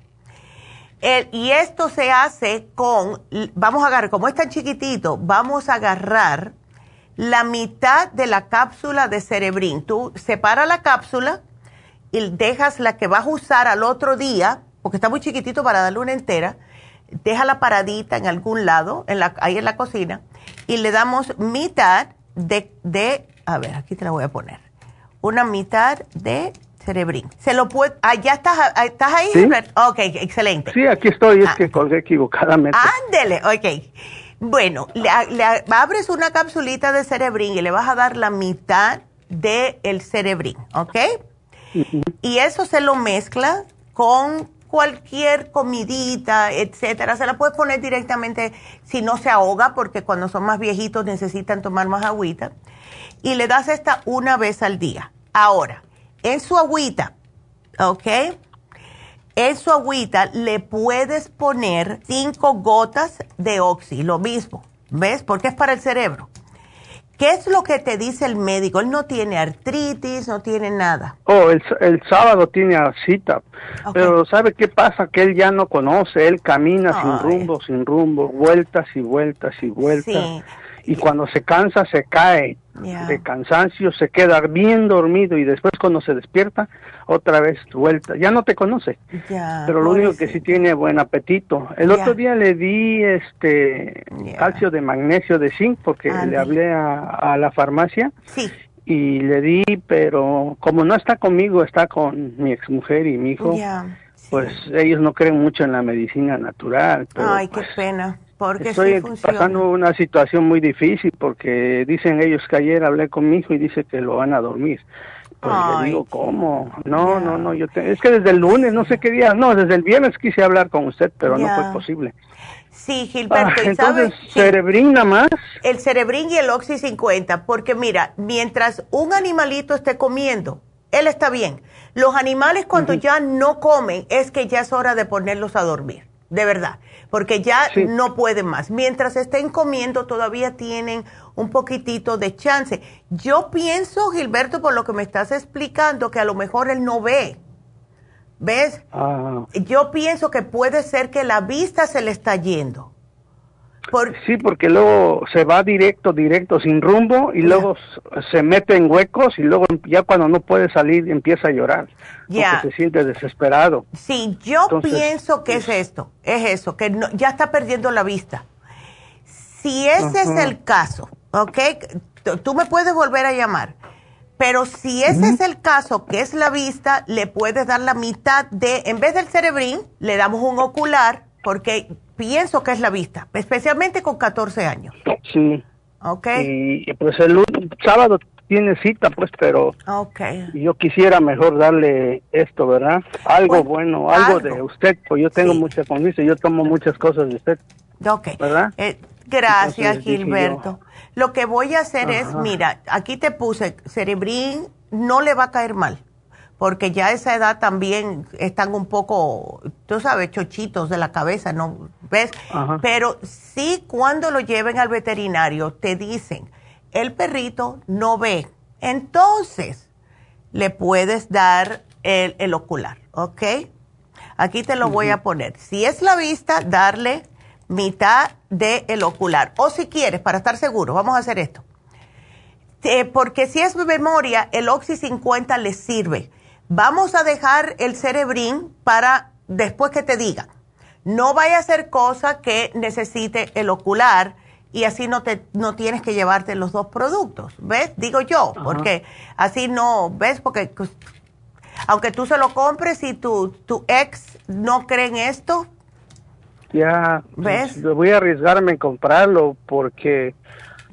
y esto se hace con, vamos a agarrar, como es tan chiquitito, vamos a agarrar la mitad de la cápsula de cerebrín. Tú separas la cápsula y dejas la que vas a usar al otro día, porque está muy chiquitito para darle una entera, déjala paradita en algún lado, en la, ahí en la cocina, y le damos mitad de, de, a ver, aquí te la voy a poner, una mitad de cerebrín. Se lo puede, ah, ya estás, ah, ¿estás ahí, ¿Sí? Ok, excelente. Sí, aquí estoy, es ah. que colgué equivocadamente. Ándele, ok. Bueno, le, abres una capsulita de cerebrín y le vas a dar la mitad del el cerebrín, ¿ok? Y eso se lo mezcla con cualquier comidita, etcétera. Se la puedes poner directamente si no se ahoga, porque cuando son más viejitos necesitan tomar más agüita. Y le das esta una vez al día. Ahora, en su agüita, ¿ok? En su agüita le puedes poner cinco gotas de oxi, lo mismo, ¿ves? Porque es para el cerebro. ¿Qué es lo que te dice el médico? Él no tiene artritis, no tiene nada. Oh, el, sábado tiene cita, pero ¿sabe qué pasa? Que él ya no conoce, él camina sin rumbo, sin rumbo, vueltas y vueltas y vueltas. Y cuando se cansa, se cae de cansancio, se queda bien dormido y después cuando se despierta, otra vez vuelta. Ya no te conoce, pero lo único que sí tiene buen apetito. El otro día le di este calcio de magnesio de zinc porque le hablé a, la farmacia. Y le di, pero como no está conmigo, está con mi exmujer y mi hijo, pues ellos no creen mucho en la medicina natural. Ay, qué pues, pena. Porque Estoy pasando una situación muy difícil porque dicen ellos que ayer hablé con mi hijo y dice que lo van a dormir. Pues le digo, ¿cómo? No, no, no, yo es que desde el lunes, no sé qué día, no, desde el viernes quise hablar con usted, pero no fue posible. Sí, Gilberto, ah, entonces, cerebrín nada más. El cerebrín y el Oxy 50, porque mira, mientras un animalito esté comiendo, él está bien. Los animales cuando ya no comen es que ya es hora de ponerlos a dormir, de verdad porque ya no pueden más. Mientras estén comiendo, todavía tienen un poquitito de chance. Yo pienso, Gilberto, por lo que me estás explicando, que a lo mejor él no ve. ¿Ves? Ah. Yo pienso que puede ser que la vista se le está yendo. Sí, porque luego se va directo, directo, sin rumbo, y luego se mete en huecos y luego ya cuando no puede salir empieza a llorar. Ya. Porque se siente desesperado. Sí, yo pienso que es esto, es eso, que ya está perdiendo la vista. Si ese es el caso, ¿ok? Tú me puedes volver a llamar. Pero si ese es el caso, que es la vista, le puedes dar la mitad de, en vez del cerebrín, le damos un ocular, porque pienso que es la vista, especialmente con 14 años. Sí. Ok. Y pues el sábado tiene cita, pues, pero okay. yo quisiera mejor darle esto, ¿verdad? Algo bueno, algo, de usted, pues yo tengo mucha confianza, yo tomo muchas cosas de usted. Ok. ¿Verdad? Eh, gracias, Gilberto. Lo que voy a hacer es, mira, aquí te puse cerebrín, no le va a caer mal porque ya a esa edad también están un poco, tú sabes, chochitos de la cabeza, ¿no? ¿Ves? Pero sí cuando lo lleven al veterinario te dicen, el perrito no ve, entonces le puedes dar el, ocular, ¿ok? Aquí te lo voy a poner. Si es la vista, darle mitad del el ocular. O si quieres, para estar seguro, vamos a hacer esto. Eh, porque si es memoria, el Oxy 50 le sirve Vamos a dejar el cerebrín para después que te diga. No vaya a ser cosa que necesite el ocular y así no te no tienes que llevarte los dos productos, ¿ves? Digo yo, porque así no, ¿ves? Porque pues, aunque tú se lo compres y tu, tu ex no cree en esto. Ya, ¿ves? Pues, voy a arriesgarme en comprarlo porque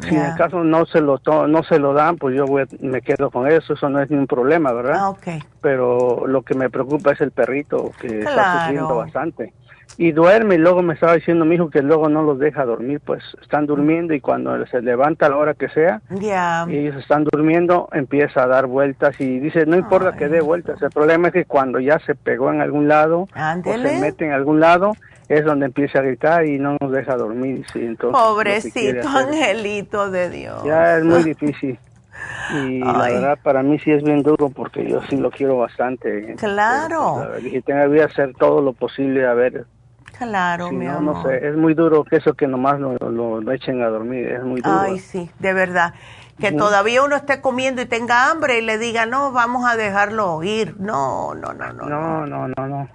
si en el caso no se lo no se lo dan, pues yo me quedo con eso, eso no es ningún problema, ¿verdad? Ah, okay. Pero lo que me preocupa es el perrito, que está sufriendo bastante. Y duerme, y luego me estaba diciendo mi hijo que luego no los deja dormir, pues están durmiendo y cuando se levanta a la hora que sea, y ellos están durmiendo, empieza a dar vueltas y dice, no importa que dé vueltas, el problema es que cuando ya se pegó en algún lado, o se mete en algún lado, es donde empieza a gritar y no nos deja dormir. Sí, entonces, Pobrecito angelito de Dios. Ya es muy difícil. Y la verdad para mí sí es bien duro porque yo sí lo quiero bastante. Claro. Dije, voy a hacer todo lo posible a ver Claro, mi no, amor. No sé, es muy duro que eso que nomás lo, lo, echen a dormir, es muy duro. Ay, sí, de verdad. Que todavía uno esté comiendo y tenga hambre y le diga, no, vamos a dejarlo ir. No, no, no, no. No, no, no, no.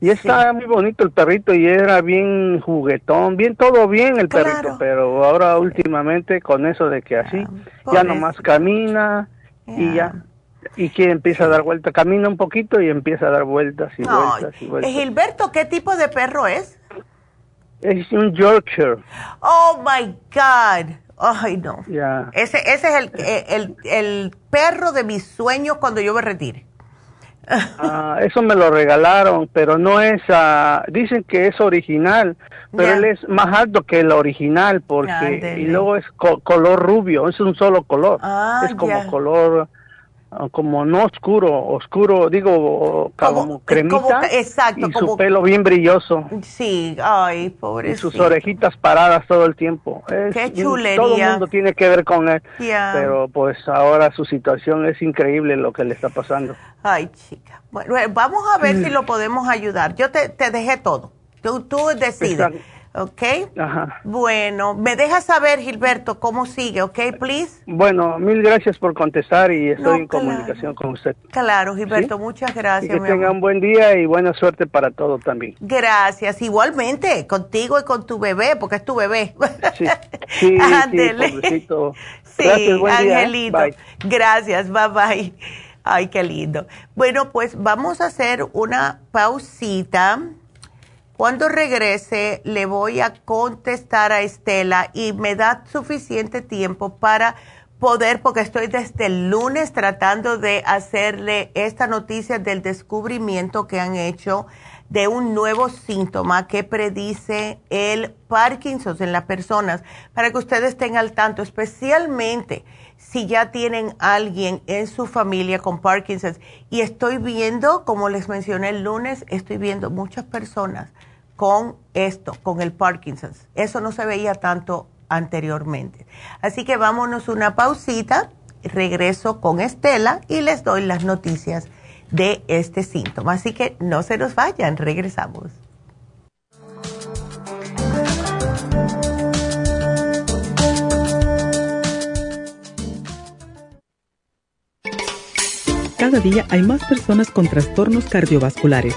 Y está muy bonito el perrito y era bien juguetón, bien todo bien el perrito, pero ahora últimamente con eso de que así, ya nomás camina y ya y que empieza a dar vueltas, camina un poquito y empieza a dar vueltas y vueltas y vueltas. Gilberto, ¿qué tipo de perro es? Es un Yorkshire. Oh my God. Ay, no. Ese, ese es el, eh, el, el, perro de mis sueños cuando yo me retire. Ah, eso me lo regalaron, pero no es, uh, dicen que es original, pero él es más alto que el original, porque, y luego es color rubio, es un solo color, ah, es como color Ah, como no oscuro, oscuro, digo, como, cremita. exacto. Y su pelo bien brilloso. Sí, ay, pobre. Y sus orejitas paradas todo el tiempo. Qué chulería. Todo el mundo tiene que ver con él. Pero pues ahora su situación es increíble lo que le está pasando. Ay, chica. Bueno, vamos a ver si lo podemos ayudar. Yo te, te dejé todo. Tú, tú decides. ¿Ok? Ajá. Bueno, me deja saber, Gilberto, cómo sigue, ¿ok, please? Bueno, mil gracias por contestar y estoy en comunicación con usted. Claro, Gilberto, muchas gracias. Y que tenga un buen día y buena suerte para todo también. Gracias, igualmente, contigo y con tu bebé, porque es tu bebé. Sí, sí, sí, Sí, gracias, buen ¿eh? Angelito. Gracias, bye bye. Ay, qué lindo. Bueno, pues vamos a hacer una pausita cuando regrese le voy a contestar a Estela y me da suficiente tiempo para poder, porque estoy desde el lunes tratando de hacerle esta noticia del descubrimiento que han hecho de un nuevo síntoma que predice el Parkinson en las personas, para que ustedes estén al tanto, especialmente si ya tienen alguien en su familia con Parkinson. Y estoy viendo, como les mencioné el lunes, estoy viendo muchas personas con esto, con el Parkinson's. Eso no se veía tanto anteriormente. Así que vámonos una pausita, regreso con Estela y les doy las noticias de este síntoma. Así que no se nos vayan, regresamos. Cada día hay más personas con trastornos cardiovasculares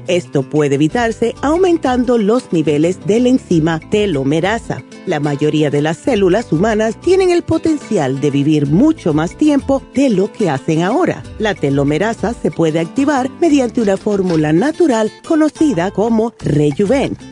Esto puede evitarse aumentando los niveles de la enzima telomerasa. La mayoría de las células humanas tienen el potencial de vivir mucho más tiempo de lo que hacen ahora. La telomerasa se puede activar mediante una fórmula natural conocida como Rejuven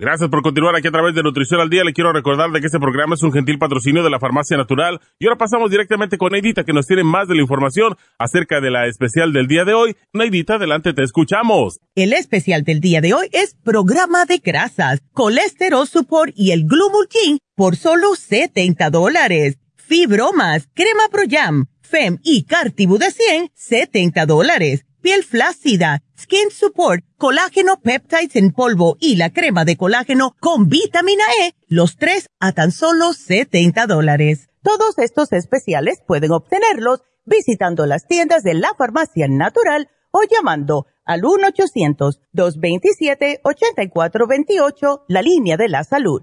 Gracias por continuar aquí a través de Nutrición al Día. Le quiero recordar de que este programa es un gentil patrocinio de la Farmacia Natural. Y ahora pasamos directamente con Neidita, que nos tiene más de la información acerca de la especial del día de hoy. Neidita, adelante, te escuchamos. El especial del día de hoy es programa de grasas, colesterol support y el glumulgin por solo 70 dólares. Fibromas, crema Pro Jam, FEM y Cartibu de 100, 70 dólares piel flácida, skin support, colágeno peptides en polvo y la crema de colágeno con vitamina E, los tres a tan solo 70 dólares. Todos estos especiales pueden obtenerlos visitando las tiendas de la farmacia natural o llamando al 1-800-227-8428, la línea de la salud.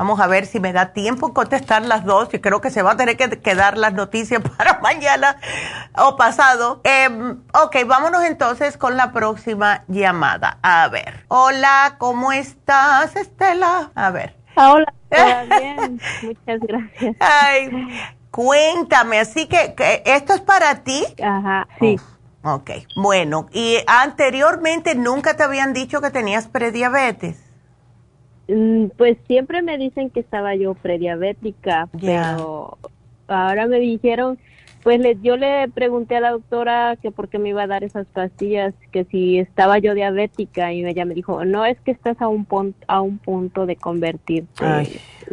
Vamos a ver si me da tiempo contestar las dos. Yo creo que se va a tener que quedar las noticias para mañana o pasado. Em, ok, vámonos entonces con la próxima llamada. A ver. Hola, ¿cómo estás, Estela? A ver. Ah, hola, bien. Muchas gracias. Ay, cuéntame, así que, ¿esto es para ti? Ajá, sí. Oh, ok, bueno. ¿Y anteriormente nunca te habían dicho que tenías prediabetes? Mm, pues siempre me dicen que estaba yo prediabética, pero ahora me dijeron, pues le, yo le pregunté a la doctora que por qué me iba a dar esas pastillas, que si estaba yo diabética y ella me dijo, no es que estás a un, punto, a un punto de convertirte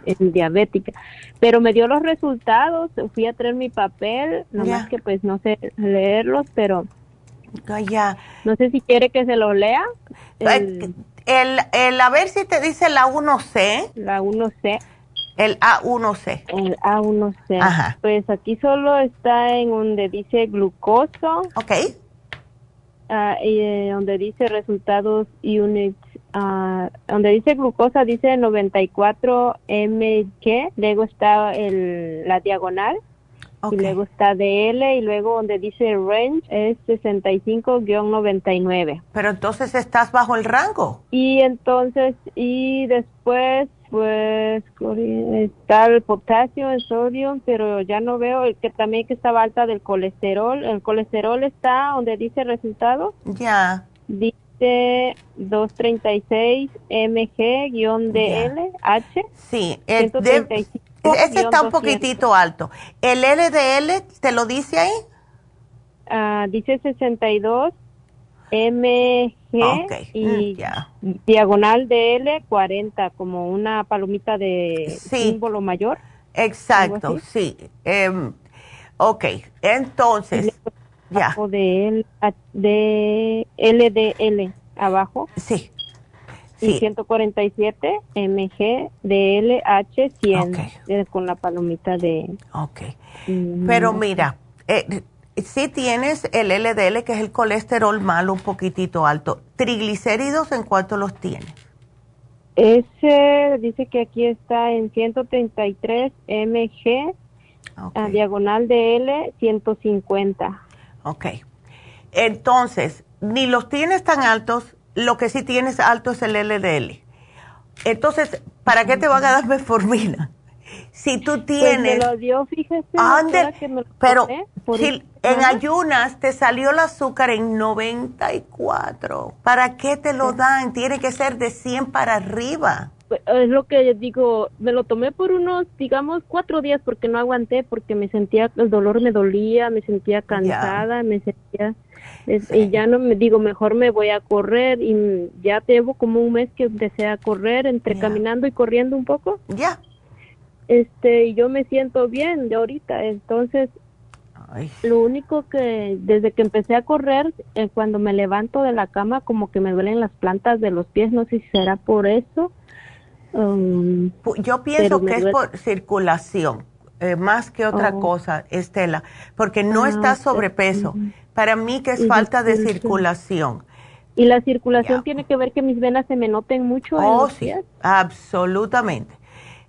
en diabética, pero me dio los resultados, fui a traer mi papel, nomás que pues no sé leerlos, pero ya. no sé si quiere que se los lea. El, el, a ver si te dice la 1C. La 1C. El A1C. El A1C. Ajá. Pues aquí solo está en donde dice glucoso. Ok. Uh, y eh, donde dice resultados units, uh, donde dice glucosa dice 94 mg, luego está el, la diagonal y luego está DL y luego donde dice range es 65-99. Pero entonces estás bajo el rango. Y entonces, y después pues está el potasio, el sodio, pero ya no veo el que también que estaba alta del colesterol. El colesterol está donde dice resultado. Ya. Dice 236 mg-DL, H. Sí, el ese está un poquitito alto. ¿El LDL te lo dice ahí? Ah, dice 62 mg y mm, diagonal DL 40, como una palomita de símbolo mayor. Exacto, sí. Um, ok, entonces, ya. De, de LDL abajo. Sí y 147 mg de LH 100 con la palomita de... Ok. Pero mira, eh, si tienes el LDL, que es el colesterol malo un poquitito alto. ¿Triglicéridos en cuánto los tienes? Ese dice que aquí está en 133 mg, a diagonal de L 150. Ok. Entonces, ni los tienes tan altos lo que sí tienes alto es el LDL. Entonces, ¿para qué te van a dar metformina? Si tú tienes... Pues me lo dio, fíjese, que me lo pero si en ayunas te salió el azúcar en 94, ¿para qué te lo dan? Tiene que ser de 100 para arriba. Pues, es lo que digo, me lo tomé por unos, digamos, cuatro días porque no aguanté, porque me sentía, el dolor me dolía, me sentía cansada, me sentía y ya no me digo, mejor me voy a correr y ya llevo como un mes que empecé a correr entre caminando y corriendo un poco. Ya. Este, y yo me siento bien de ahorita, entonces lo único que desde que empecé a correr, eh, cuando me levanto de la cama como que me duelen las plantas de los pies, no sé si será por eso. Um, yo pienso que es por circulación. Eh, más que otra oh. cosa, Estela, porque no ah, está sobrepeso. Para mí que es falta de circulación. Y la circulación tiene que ver que mis venas se me noten mucho. Oh, sí, absolutamente.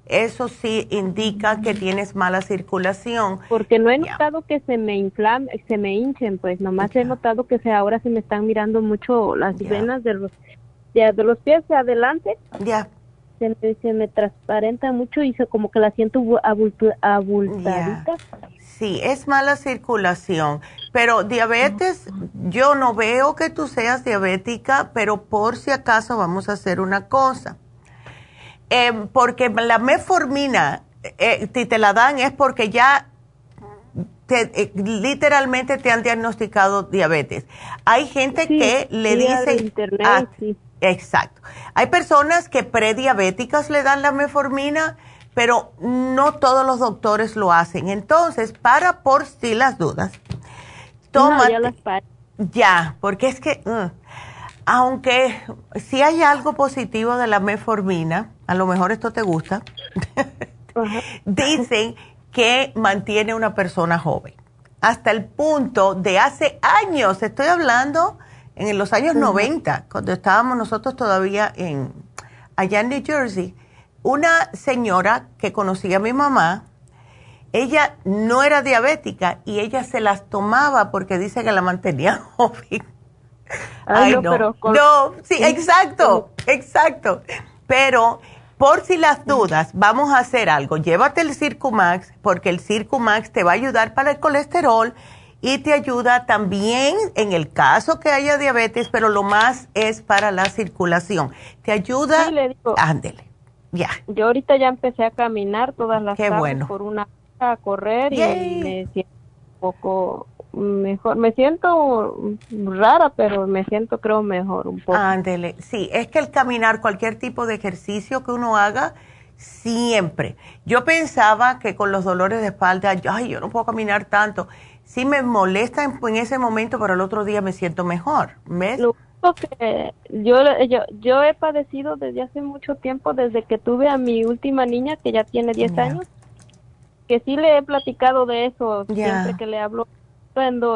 Eso sí indica que tienes mala circulación. Porque no he notado que se me inflamen, se me hinchen, pues nomás he notado que se, ahora se me están mirando mucho las venas de los, de, los pies de adelante. Ya. Se, me, se me transparenta mucho y se, como que la siento abultadita. Sí, es mala circulación. Pero diabetes, yo no veo que tú seas diabética, pero por si acaso vamos a hacer una cosa. Em, porque la meformina, eh, si te la dan es porque ya eh, literalmente te han diagnosticado diabetes. Hay gente que le dice... Ah, exacto. Hay personas que prediabéticas le dan la meformina, pero no todos los doctores lo hacen. Entonces, para por si las dudas, toma... ya, porque es que... Uh, aunque si hay algo positivo de la meformina, a lo mejor esto te gusta, dicen que mantiene una persona joven. Hasta el punto de hace años, estoy hablando en los años 90, cuando estábamos nosotros todavía en allá en New Jersey, una señora que conocía a mi mamá, ella no era diabética y ella se las tomaba porque dice que la mantenía joven. Ay, no, Pero no, sí, exacto, exacto. Pero por si las dudas, vamos a hacer algo. Llévate el Circumax, porque el Circumax te va a ayudar para el colesterol y te ayuda también en el caso que haya diabetes, pero lo más es para la circulación. Te ayuda. Sí, le digo, ándele, ya. Yo ahorita ya empecé a caminar todas las Qué bueno. por una a correr y me siento un poco mejor. Me siento rara, pero me siento creo mejor un poco. Ándele, sí, es que el caminar, cualquier tipo de ejercicio que uno haga, siempre. Yo pensaba que con los dolores de espalda, ay, yo no puedo caminar tanto. Sí me molesta en, ese momento, pero el otro día me siento mejor. ¿Ves? Lo que yo, yo, yo he padecido desde hace mucho tiempo, desde que tuve a mi última niña, que ya tiene 10 años, que sí le he platicado de eso, siempre que le hablo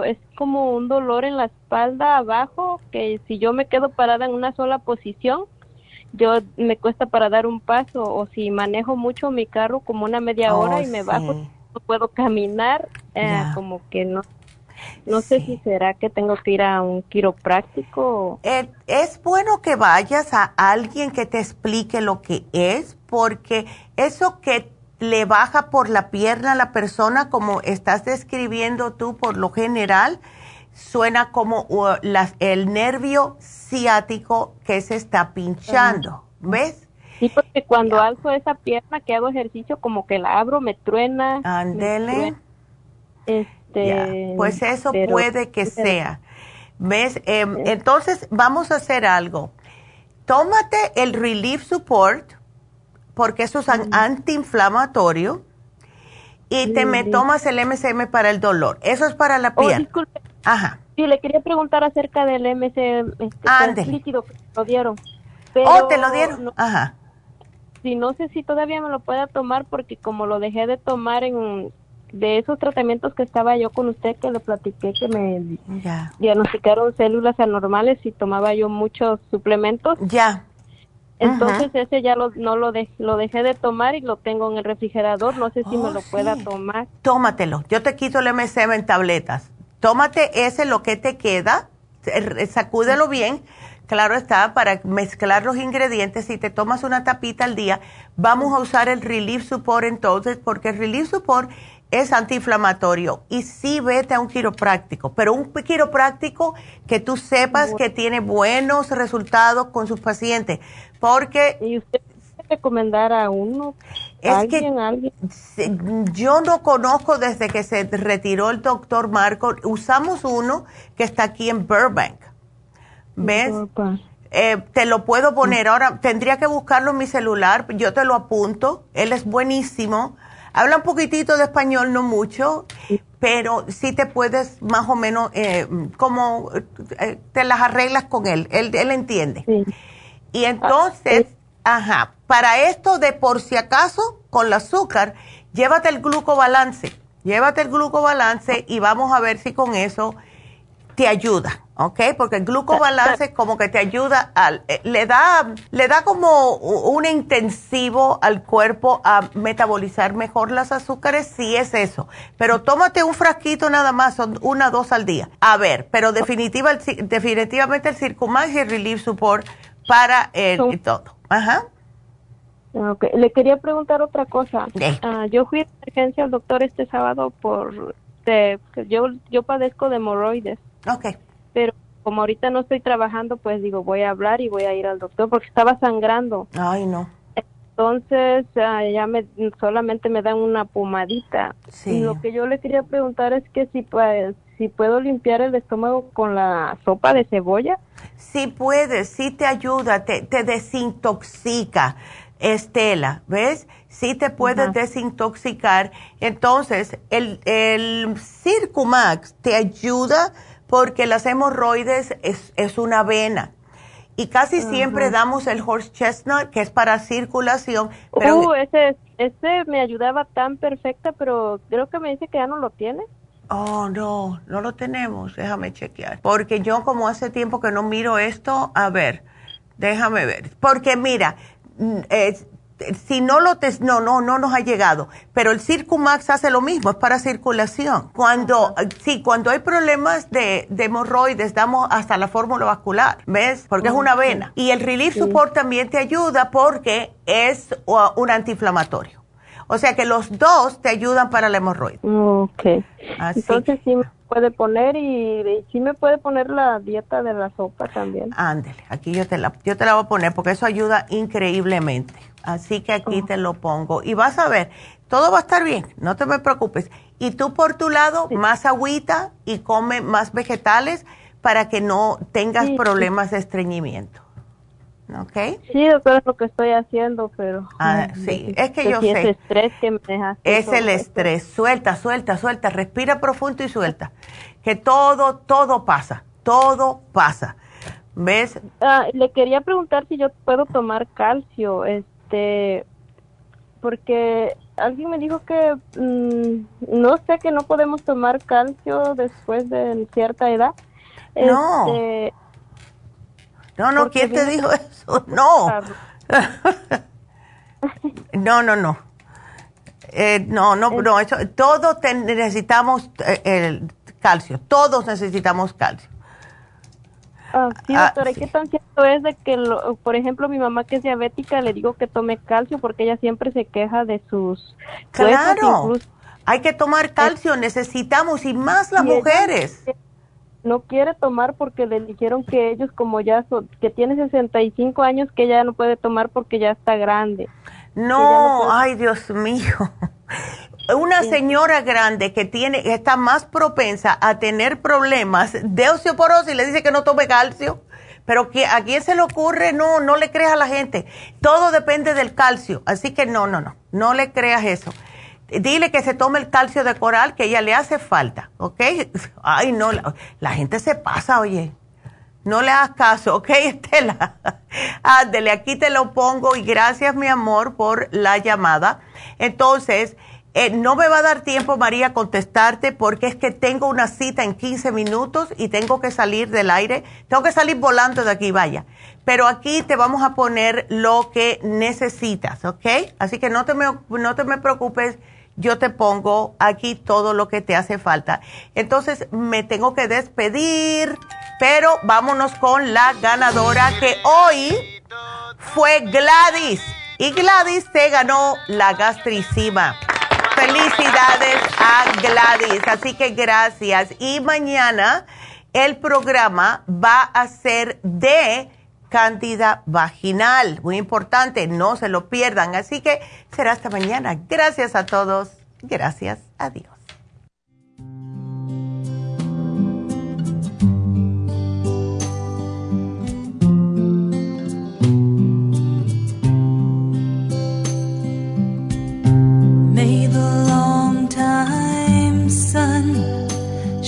es como un dolor en la espalda abajo, que si yo me quedo parada en una sola posición, yo me cuesta para dar un paso, o si manejo mucho mi carro como una media hora y oh, me bajo, no puedo caminar, eh, como que no. No sé si será que tengo que ir a un quiropráctico. Eh, es bueno que vayas a alguien que te explique lo que es, porque eso que le baja por la pierna a la persona, como estás describiendo tú por lo general, suena como uh, el nervio ciático que se está pinchando, ¿ves? Sí, porque cuando alzo esa pierna que hago ejercicio, como que la abro, me truena. Ándele. Este, Pues eso puede que sea. ¿Ves? Em, entonces, vamos a hacer algo. Tómate el Relief Support porque eso es antiinflamatorio y te me tomas el MCM para el dolor. Eso es para la oh, piel. Ajá. Sí, le quería preguntar acerca del MCM, este, líquido que lo dieron. oh, te lo dieron. Ajá. Sí, no sé si todavía me lo pueda tomar porque como lo dejé de tomar en de esos tratamientos que estaba yo con usted que le platiqué que me diagnosticaron células anormales y tomaba yo muchos suplementos. Ya. Entonces ese ya lo, no lo, lo dejé de tomar y lo tengo en el refrigerador. No sé si me oh, lo pueda tomar. Tómatelo. Yo te quito el MSM en tabletas. Tómate ese lo que te queda. Sacúdelo bien. Claro está, para mezclar los ingredientes. Si te tomas una tapita al día, vamos a usar el Relief Support entonces, porque el Relief Support es antiinflamatorio y sí vete a un quiropráctico, pero un quiropráctico que tú sepas que tiene buenos resultados con sus pacientes, porque... ¿Y usted recomendar a uno? Es ¿Alguien, alguien? yo no conozco desde que se retiró el doctor Marco, usamos uno que está aquí en Burbank, ¿ves? Eh, te lo puedo poner. Ahora, tendría que buscarlo en mi celular, yo te lo apunto, él es buenísimo. Habla un poquitito de español, no mucho, pero sí te puedes más o menos, eh, como eh, te las arreglas con él, él, él entiende. Y entonces, ah, ajá, para esto de por si acaso, con el azúcar, llévate el glucobalance, llévate el glucobalance y vamos a ver si con eso te ayuda, ¿ok? Porque el glucobalance como que te ayuda, al, eh, le, da, le da como un intensivo al cuerpo a metabolizar mejor las azúcares, sí es eso. Pero tómate un frasquito nada más, son una dos al día. A ver, pero definitiva, definitivamente el Circumax y el Relief Support para el, todo. Ajá. Okay. Le quería preguntar otra cosa. Ah, yo fui a emergencia al doctor este sábado por... yo, yo padezco de hemorroides. Ok. Pero como ahorita no estoy trabajando, pues digo, voy a hablar y voy a ir al doctor porque estaba sangrando. Ay, no. Entonces, ah, ya me, solamente me dan una pomadita. Sí. Y lo que yo le quería preguntar es que si, pues, si puedo limpiar el estómago con la sopa de cebolla. Sí puedes, sí te ayuda, te, te desintoxica. Estela, ¿ves? Sí te puedes desintoxicar. Entonces, el, el Circumax te ayuda porque las hemorroides es, es una vena. Y casi siempre damos el horse chestnut, que es para circulación. Pero uh, ese, ese me ayudaba tan perfecta, pero creo que me dice que ya no lo tiene. Oh, no, no lo tenemos. Déjame chequear. Porque yo como hace tiempo que no miro esto, a ver, déjame ver. Porque mira, Mm, si no lo te, no no no nos ha llegado. Pero el Circumax hace lo mismo es para circulación. Cuando sí cuando hay problemas de, hemorroides damos hasta la fórmula vascular ves porque es una vena. Y el Relief Support también te ayuda porque es un antiinflamatorio. O sea que los dos te ayudan para la hemorroide. Ok. entonces sí me puede poner y, sí me puede poner la dieta de la sopa también. Ándele aquí yo te la yo te la voy a poner porque eso ayuda increíblemente Así que aquí te lo pongo. Y vas a ver, todo va a estar bien, no te me preocupes. Y tú por tu lado, más agüita y come más vegetales para que no tengas problemas de estreñimiento. ¿Ok? Sí, doctora, es lo que estoy haciendo, pero... Ah, sí, es que yo sé. Es estrés que me deja Es el estrés. Suelta, suelta, suelta. Respira profundo y suelta. Que todo, todo pasa. Todo pasa. ¿Ves? Ah, le quería preguntar si yo puedo tomar calcio. Es, este, porque alguien me dijo que mm, no sé que no podemos tomar calcio después de cierta edad. No. Este, no, no, ¿quién te dijo eso? No. no, no, no. Eh, no, no, no, eso, todos necesitamos eh, el calcio, todos necesitamos calcio. Ah, sí, ah, doctora, ¿y qué tan cierto es de que, por ejemplo, mi mamá que es diabética, le digo que tome calcio porque ella siempre se queja de sus... Claro, hay que tomar calcio, necesitamos, y más las mujeres. No quiere tomar porque le dijeron que ellos como ya son, que tiene 65 años, que ella no puede tomar porque ya está grande. No, ay Dios mío una señora grande que tiene está más propensa a tener problemas de osteoporosis le dice que no tome calcio, pero que a quién se le ocurre, no, no le creas a la gente. Todo depende del calcio, así que no, no, no, no le creas eso. Dile que se tome el calcio de coral que ella le hace falta, ¿ok? Ay, no, la, gente se pasa, oye. No le hagas caso, ¿ok, Estela? Ándele, aquí te lo pongo y gracias, mi amor, por la llamada. Entonces, eh, no me va a dar tiempo, María, contestarte porque es que tengo una cita en 15 minutos y tengo que salir del aire. Tengo que salir volando de aquí, vaya. Pero aquí te vamos a poner lo que necesitas, ¿ok? Así que no te me, no te me preocupes, yo te pongo aquí todo lo que te hace falta. Entonces me tengo que despedir, pero vámonos con la ganadora que hoy fue Gladys. Y Gladys se ganó la gastricima. Felicidades a Gladys. Así que gracias. Y mañana el programa va a ser de cándida vaginal. Muy importante, no se lo pierdan. Así que será hasta mañana. Gracias a todos. Gracias. Adiós.